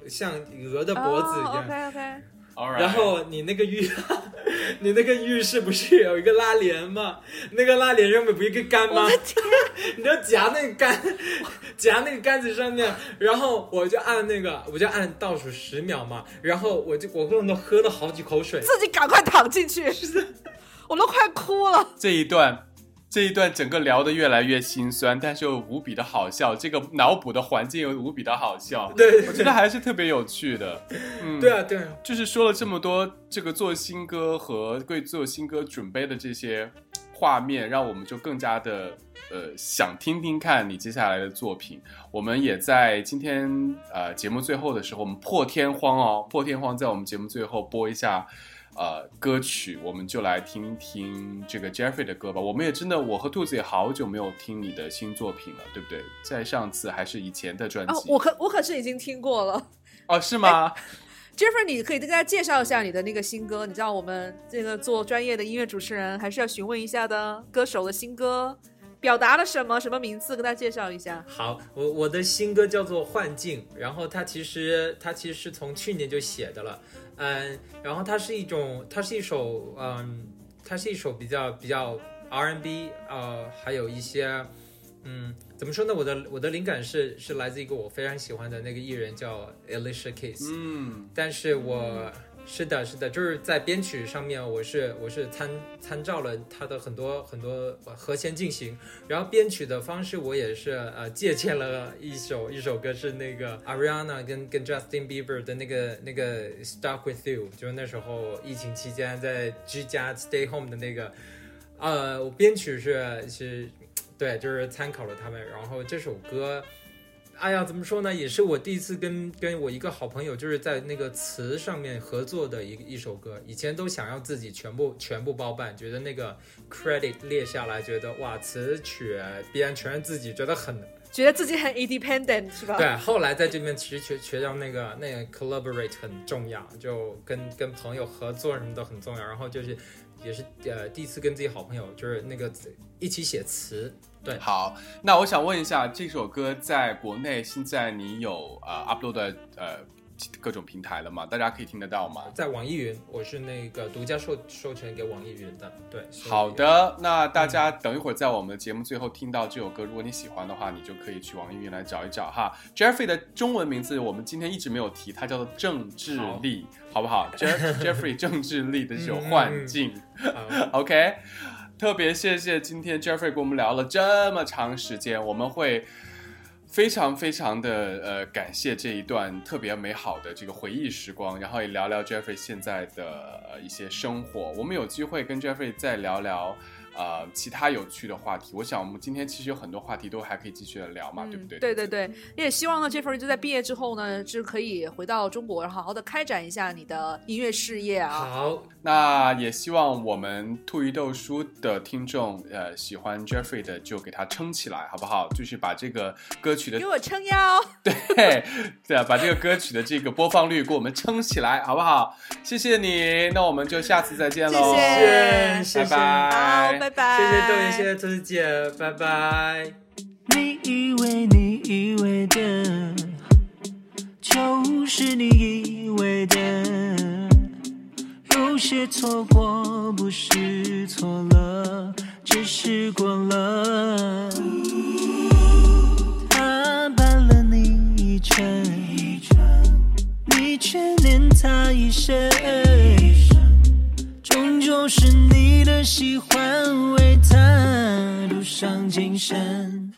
Speaker 3: 像鹅的脖子一样。
Speaker 1: OK
Speaker 2: OK，All right
Speaker 3: 然后你那个浴，你那个浴室不是有一个拉帘吗？那个拉帘上面不是一个杆吗？你就夹那个杆，夹那个杆子上面，然后我就按那个，我就按倒数十秒嘛，然后我就我根本都喝了好几口水。
Speaker 1: 自己赶快躺进去，我都快哭了。
Speaker 2: 这一段，这一段整个聊得越来越心酸，但是又无比的好笑。这个脑补的环境又无比的好笑，
Speaker 3: 对
Speaker 2: 我觉得还是特别有趣的。嗯，
Speaker 3: 对啊，对啊，
Speaker 2: 就是说了这么多，这个做新歌和为做新歌准备的这些画面，让我们就更加的呃想听听看你接下来的作品。我们也在今天呃节目最后的时候，我们破天荒哦，破天荒在我们节目最后播一下。呃，歌曲我们就来听听这个 Jeffrey 的歌吧。我们也真的，我和兔子也好久没有听你的新作品了，对不对？在上次还是以前的专辑
Speaker 1: 哦，我可我可是已经听过了。
Speaker 2: 哦，是吗
Speaker 1: ？Jeffrey，你可以跟大家介绍一下你的那个新歌。你知道我们这个做专业的音乐主持人还是要询问一下的，歌手的新歌表达了什么，什么名字，跟大家介绍一下。
Speaker 3: 好，我我的新歌叫做《幻境》，然后它其实它其实是从去年就写的了，嗯，然后它是一种，它是一首，嗯，它是一首比较比较 R&B，呃，还有一些，嗯，怎么说呢？我的我的灵感是是来自一个我非常喜欢的那个艺人叫 Alicia Keys，、
Speaker 2: 嗯，
Speaker 3: 但是我是的，是的，就是在编曲上面，我是我是参参照了他的很多很多和弦进行，然后编曲的方式我也是呃借鉴了一首一首歌是那个 Ariana 跟跟 Justin Bieber 的那个那个 Stuck with You，就是那时候疫情期间在居家 stay home 的那个，呃，我编曲是是，对，就是参考了他们，然后这首歌。哎呀，怎么说呢？也是我第一次跟跟我一个好朋友，就是在那个词上面合作的一一首歌。以前都想要自己全部全部包办，觉得那个 credit 列下来，觉得哇，词曲编全是自己，觉得很
Speaker 1: 觉得自己很 independent 是吧？
Speaker 3: 对，后来在这边其实学学到那个那个 collaborate 很重要，就跟跟朋友合作什么都很重要。然后就是也是呃第一次跟自己好朋友就是那个一起写词。对，
Speaker 2: 好，那我想问一下，这首歌在国内现在你有呃 upload 的呃各种平台了吗？大家可以听得到吗？
Speaker 3: 在网易云，我是那个独家授授权给网易云的。对，
Speaker 2: 好的，那大家等一会儿在我们的节目最后听到这首歌，如果你喜欢的话，你就可以去网易云来找一找哈。Jeffrey 的中文名字我们今天一直没有提，他叫做郑智力，好不好？Jeff Jeffrey 郑智力的这首幻境，OK。特别谢谢今天 Jeffrey 跟我们聊了这么长时间，我们会非常非常的呃感谢这一段特别美好的这个回忆时光，然后也聊聊 Jeffrey 现在的一些生活。我们有机会跟 Jeffrey 再聊聊。呃，其他有趣的话题，我想我们今天其实有很多话题都还可以继续的聊嘛，对不对？
Speaker 1: 对对对，也希望呢，Jeffrey 就在毕业之后呢，是可以回到中国，然后好好的开展一下你的音乐事业啊。
Speaker 3: 好，
Speaker 2: 那也希望我们兔鱼豆书的听众，呃，喜欢 Jeffrey 的就给他撑起来，好不好？就是把这个歌曲的
Speaker 1: 给我撑腰，
Speaker 2: 对对啊，把这个歌曲的这个播放率给我们撑起来，好不好？谢谢你，那我们就下次再见喽，
Speaker 3: 谢谢，
Speaker 2: 拜拜。
Speaker 1: 拜拜，
Speaker 3: 谢谢豆爷，谢谢兔子姐，拜拜。
Speaker 4: 你以为你以为的，就是你以为的，有些错过不是错了，只是过了。他绊了你一程，你却念他一生。终究是你的喜欢，为他赌上今生。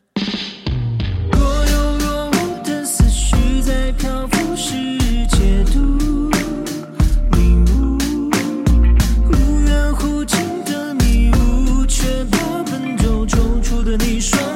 Speaker 4: 若有若无的思绪在漂浮世界度，strong